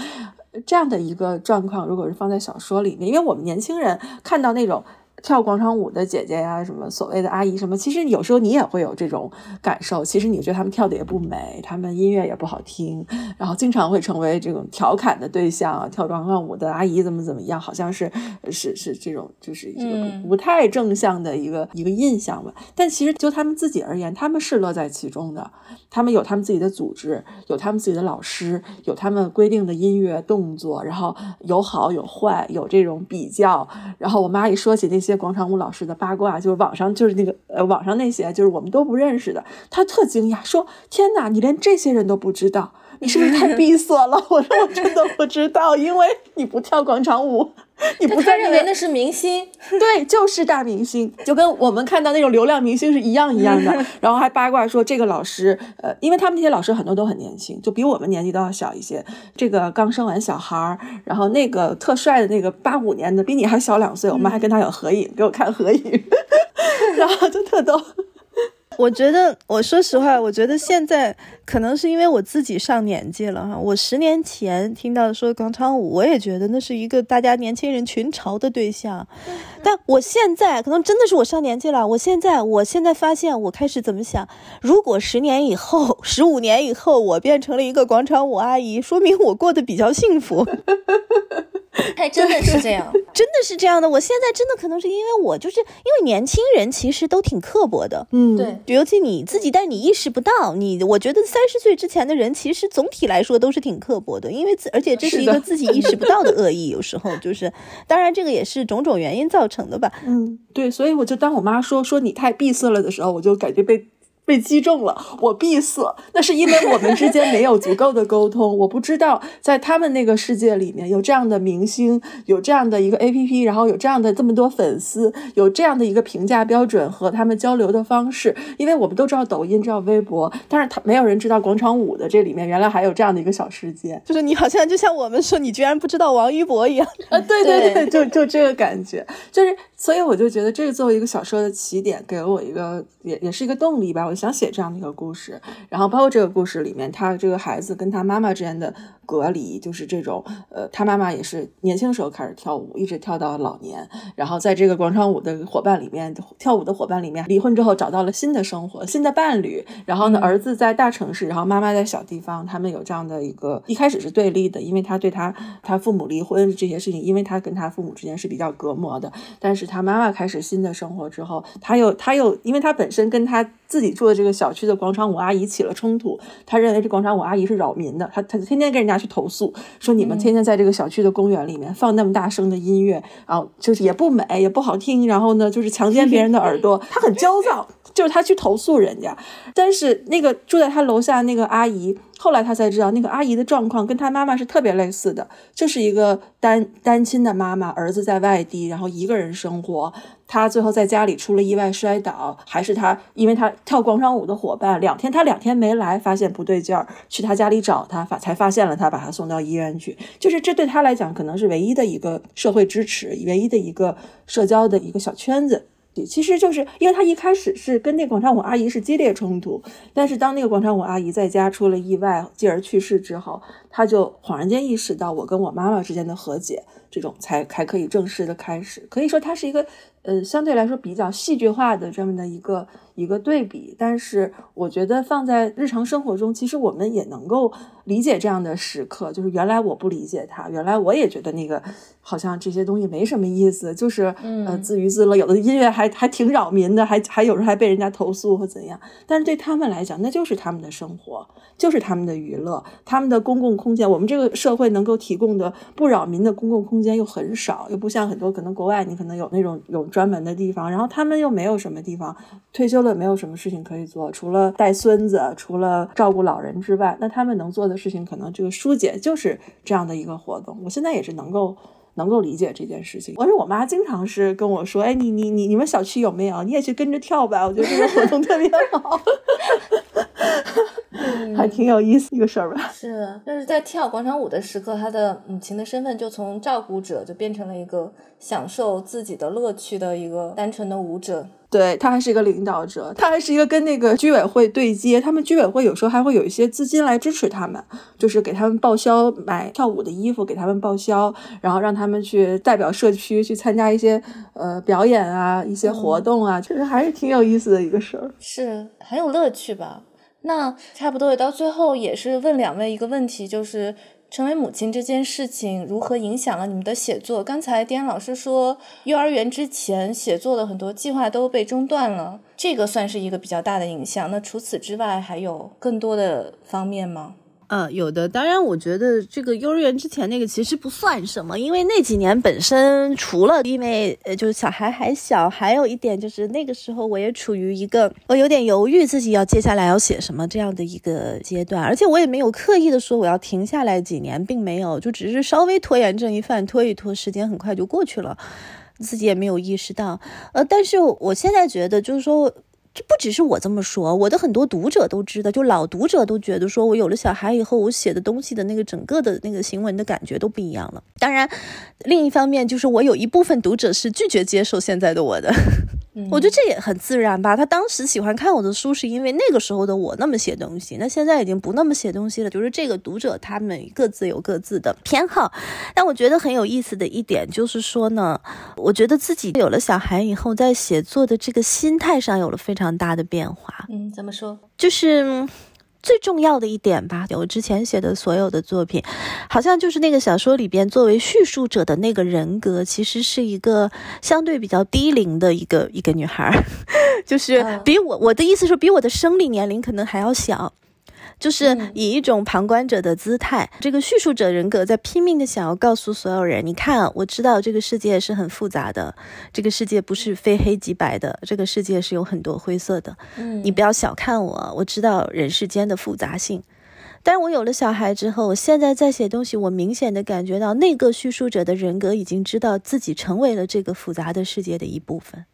这样的一个状况，如果是放在小说里面，因为我们年轻人看到那种。跳广场舞的姐姐呀，什么所谓的阿姨什么，其实有时候你也会有这种感受。其实你觉得他们跳的也不美，他们音乐也不好听，然后经常会成为这种调侃的对象。跳广场舞的阿姨怎么怎么样，好像是是是这种，就是一个不太正向的一个一个印象吧。但其实就他们自己而言，他们是乐在其中的。他们有他们自己的组织，有他们自己的老师，有他们规定的音乐动作，然后有好有坏，有这种比较。然后我妈一说起那些。广场舞老师的八卦，就是网上就是那个呃，网上那些就是我们都不认识的。他特惊讶，说：“天哪，你连这些人都不知道？你是不是太 [LAUGHS] 闭塞了？我说我真的不知道，因为你不跳广场舞。你不他认为那是明星，对，就是大明星，就跟我们看到那种流量明星是一样一样的。[LAUGHS] 然后还八卦说这个老师，呃，因为他们那些老师很多都很年轻，就比我们年纪都要小一些。这个刚生完小孩儿，然后那个特帅的那个八五年的，比你还小两岁，我们还跟他有合影，给我看合影，[LAUGHS] 然后就特逗。我觉得，我说实话，我觉得现在可能是因为我自己上年纪了哈。我十年前听到说广场舞，我也觉得那是一个大家年轻人群嘲的对象。但我现在可能真的是我上年纪了。我现在，我现在发现，我开始怎么想？如果十年以后、十五年以后，我变成了一个广场舞阿姨，说明我过得比较幸福。[LAUGHS] 还 [LAUGHS] 真的是这样，[LAUGHS] 真的是这样的。我现在真的可能是因为我就是因为年轻人其实都挺刻薄的，嗯，对。尤其你自己，但你意识不到。你我觉得三十岁之前的人，其实总体来说都是挺刻薄的，因为自而且这是一个自己意识不到的恶意。有时候 [LAUGHS] 就是，当然这个也是种种原因造成的吧。嗯，对。所以我就当我妈说说你太闭塞了的时候，我就感觉被。被击中了，我闭塞，那是因为我们之间没有足够的沟通。我不知道在他们那个世界里面有这样的明星，有这样的一个 A P P，然后有这样的这么多粉丝，有这样的一个评价标准和他们交流的方式。因为我们都知道抖音，知道微博，但是他没有人知道广场舞的这里面原来还有这样的一个小世界。就是你好像就像我们说你居然不知道王一博一样啊！对对对，就就这个感觉，就是所以我就觉得这个作为一个小说的起点，给了我一个也也是一个动力吧。我想写这样的一个故事，然后包括这个故事里面，他这个孩子跟他妈妈之间的隔离，就是这种，呃，他妈妈也是年轻时候开始跳舞，一直跳到老年，然后在这个广场舞的伙伴里面，跳舞的伙伴里面，离婚之后找到了新的生活，新的伴侣，然后呢，儿子在大城市，然后妈妈在小地方，他们有这样的一个，一开始是对立的，因为他对他他父母离婚这些事情，因为他跟他父母之间是比较隔膜的，但是他妈妈开始新的生活之后，他又他又，因为他本身跟他自己住的这个小。区的广场舞阿姨起了冲突，他认为这广场舞阿姨是扰民的，他他天天跟人家去投诉，说你们天天在这个小区的公园里面放那么大声的音乐，然后就是也不美也不好听，然后呢就是强奸别人的耳朵，[LAUGHS] 他很焦躁，就是他去投诉人家，但是那个住在他楼下那个阿姨。后来他才知道，那个阿姨的状况跟他妈妈是特别类似的，就是一个单单亲的妈妈，儿子在外地，然后一个人生活。他最后在家里出了意外摔倒，还是他，因为他跳广场舞的伙伴两天，他两天没来，发现不对劲儿，去他家里找他，发才发现了他，把他送到医院去。就是这对他来讲，可能是唯一的一个社会支持，唯一的一个社交的一个小圈子。其实就是因为他一开始是跟那广场舞阿姨是激烈冲突，但是当那个广场舞阿姨在家出了意外，继而去世之后，他就恍然间意识到我跟我妈妈之间的和解，这种才才可以正式的开始。可以说，他是一个呃相对来说比较戏剧化的这么的一个。一个对比，但是我觉得放在日常生活中，其实我们也能够理解这样的时刻。就是原来我不理解他，原来我也觉得那个好像这些东西没什么意思，就是呃自娱自乐。有的音乐还还挺扰民的，还还有时候还被人家投诉或怎样。但是对他们来讲，那就是他们的生活，就是他们的娱乐，他们的公共空间。我们这个社会能够提供的不扰民的公共空间又很少，又不像很多可能国外你可能有那种有专门的地方，然后他们又没有什么地方退休。了没有什么事情可以做，除了带孙子，除了照顾老人之外，那他们能做的事情，可能这个疏解就是这样的一个活动。我现在也是能够能够理解这件事情。而且我妈经常是跟我说：“哎，你你你你们小区有没有？你也去跟着跳吧。”我觉得这个活动特别好，[LAUGHS] 还挺有意思一个事儿吧。是，就是在跳广场舞的时刻，她的母亲的身份就从照顾者就变成了一个享受自己的乐趣的一个单纯的舞者。对他还是一个领导者，他还是一个跟那个居委会对接，他们居委会有时候还会有一些资金来支持他们，就是给他们报销买跳舞的衣服，给他们报销，然后让他们去代表社区去参加一些呃表演啊，一些活动啊，确实还是挺有意思的一个事儿，是很有乐趣吧？那差不多也到最后也是问两位一个问题，就是。成为母亲这件事情如何影响了你们的写作？刚才丁老师说，幼儿园之前写作的很多计划都被中断了，这个算是一个比较大的影响。那除此之外，还有更多的方面吗？呃，有的，当然，我觉得这个幼儿园之前那个其实不算什么，因为那几年本身除了因为呃就是小孩还小，还有一点就是那个时候我也处于一个我有点犹豫自己要接下来要写什么这样的一个阶段，而且我也没有刻意的说我要停下来几年，并没有，就只是稍微拖延症一犯，拖一拖，时间很快就过去了，自己也没有意识到。呃，但是我现在觉得就是说。这不只是我这么说，我的很多读者都知道，就老读者都觉得，说我有了小孩以后，我写的东西的那个整个的那个行文的感觉都不一样了。当然，另一方面就是我有一部分读者是拒绝接受现在的我的。我觉得这也很自然吧。他当时喜欢看我的书，是因为那个时候的我那么写东西。那现在已经不那么写东西了，就是这个读者他们各自有各自的偏好。但我觉得很有意思的一点就是说呢，我觉得自己有了小孩以后，在写作的这个心态上有了非常大的变化。嗯，怎么说？就是。最重要的一点吧，我之前写的所有的作品，好像就是那个小说里边作为叙述者的那个人格，其实是一个相对比较低龄的一个一个女孩，[LAUGHS] 就是比我我的意思是比我的生理年龄可能还要小。就是以一种旁观者的姿态，这个叙述者人格在拼命的想要告诉所有人：你看，我知道这个世界是很复杂的，这个世界不是非黑即白的，这个世界是有很多灰色的。嗯，你不要小看我，我知道人世间的复杂性。但我有了小孩之后，我现在在写东西，我明显的感觉到那个叙述者的人格已经知道自己成为了这个复杂的世界的一部分。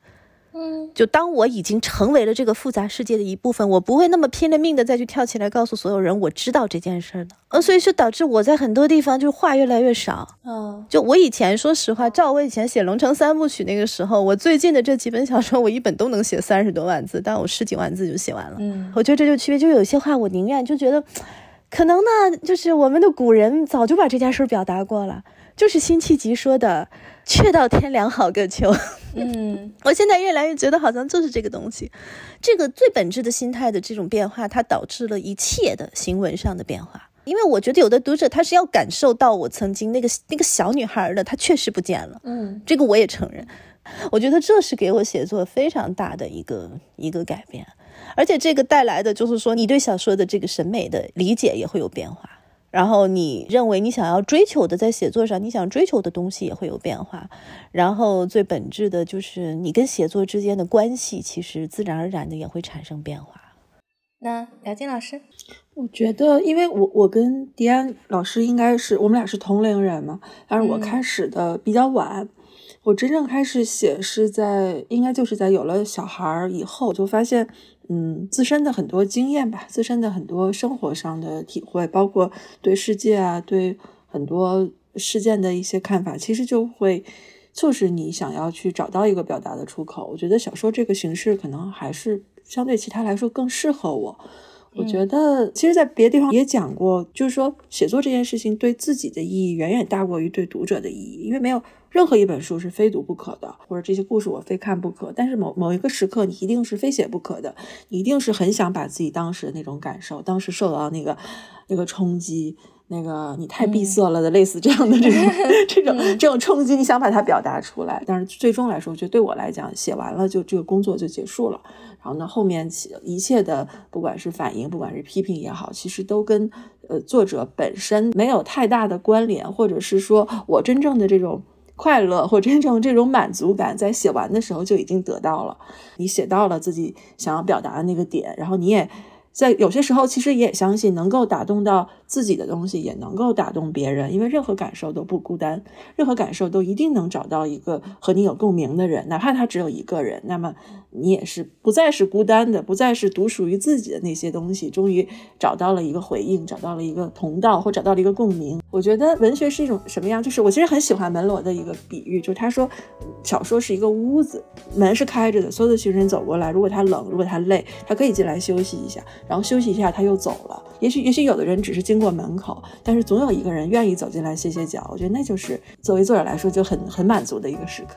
嗯，就当我已经成为了这个复杂世界的一部分，我不会那么拼了命的再去跳起来告诉所有人我知道这件事的。呃，所以说导致我在很多地方就话越来越少。嗯，就我以前说实话，照我以前写《龙城三部曲》那个时候，我最近的这几本小说，我一本都能写三十多万字，但我十几万字就写完了。嗯，我觉得这就区别，就有些话我宁愿就觉得，可能呢，就是我们的古人早就把这件事表达过了，就是辛弃疾说的。却道天凉好个秋。[LAUGHS] 嗯，我现在越来越觉得好像就是这个东西，这个最本质的心态的这种变化，它导致了一切的行文上的变化。因为我觉得有的读者他是要感受到我曾经那个那个小女孩的，她确实不见了。嗯，这个我也承认。我觉得这是给我写作非常大的一个一个改变，而且这个带来的就是说，你对小说的这个审美的理解也会有变化。然后你认为你想要追求的，在写作上你想追求的东西也会有变化。然后最本质的就是你跟写作之间的关系，其实自然而然的也会产生变化。那姚金老师，我觉得，因为我我跟迪安老师应该是我们俩是同龄人嘛，但是我开始的比较晚，我真正开始写是在应该就是在有了小孩以后，就发现。嗯，自身的很多经验吧，自身的很多生活上的体会，包括对世界啊，对很多事件的一些看法，其实就会促使你想要去找到一个表达的出口。我觉得小说这个形式可能还是相对其他来说更适合我。我觉得，其实，在别的地方也讲过，就是说，写作这件事情对自己的意义远远大过于对读者的意义，因为没有任何一本书是非读不可的，或者这些故事我非看不可。但是某某一个时刻，你一定是非写不可的，你一定是很想把自己当时的那种感受，当时受到那个那个冲击。那个你太闭塞了的，类似这样的这种 [LAUGHS] 这种这种冲击，你想把它表达出来，但是最终来说，我觉得对我来讲，写完了就这个工作就结束了。然后呢，后面一切的不管是反应，不管是批评也好，其实都跟呃作者本身没有太大的关联，或者是说我真正的这种快乐或真正这种满足感，在写完的时候就已经得到了。你写到了自己想要表达的那个点，然后你也。在有些时候，其实也相信能够打动到自己的东西，也能够打动别人。因为任何感受都不孤单，任何感受都一定能找到一个和你有共鸣的人，哪怕他只有一个人。那么你也是不再是孤单的，不再是独属于自己的那些东西，终于找到了一个回应，找到了一个同道，或找到了一个共鸣。我觉得文学是一种什么样？就是我其实很喜欢门罗的一个比喻，就是他说小说是一个屋子，门是开着的，所有的行人走过来，如果他冷，如果他累，他可以进来休息一下。然后休息一下，他又走了。也许，也许有的人只是经过门口，但是总有一个人愿意走进来歇歇脚。我觉得那就是作为作者来说就很很满足的一个时刻。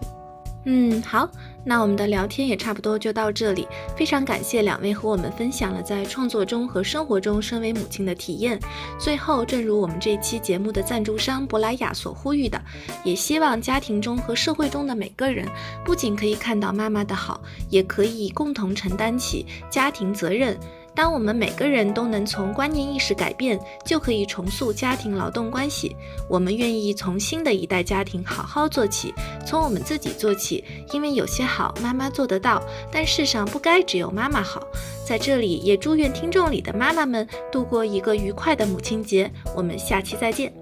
嗯，好，那我们的聊天也差不多就到这里，非常感谢两位和我们分享了在创作中和生活中身为母亲的体验。最后，正如我们这期节目的赞助商珀莱雅所呼吁的，也希望家庭中和社会中的每个人，不仅可以看到妈妈的好，也可以共同承担起家庭责任。当我们每个人都能从观念意识改变，就可以重塑家庭劳动关系。我们愿意从新的一代家庭好好做起，从我们自己做起，因为有些好妈妈做得到，但世上不该只有妈妈好。在这里，也祝愿听众里的妈妈们度过一个愉快的母亲节。我们下期再见。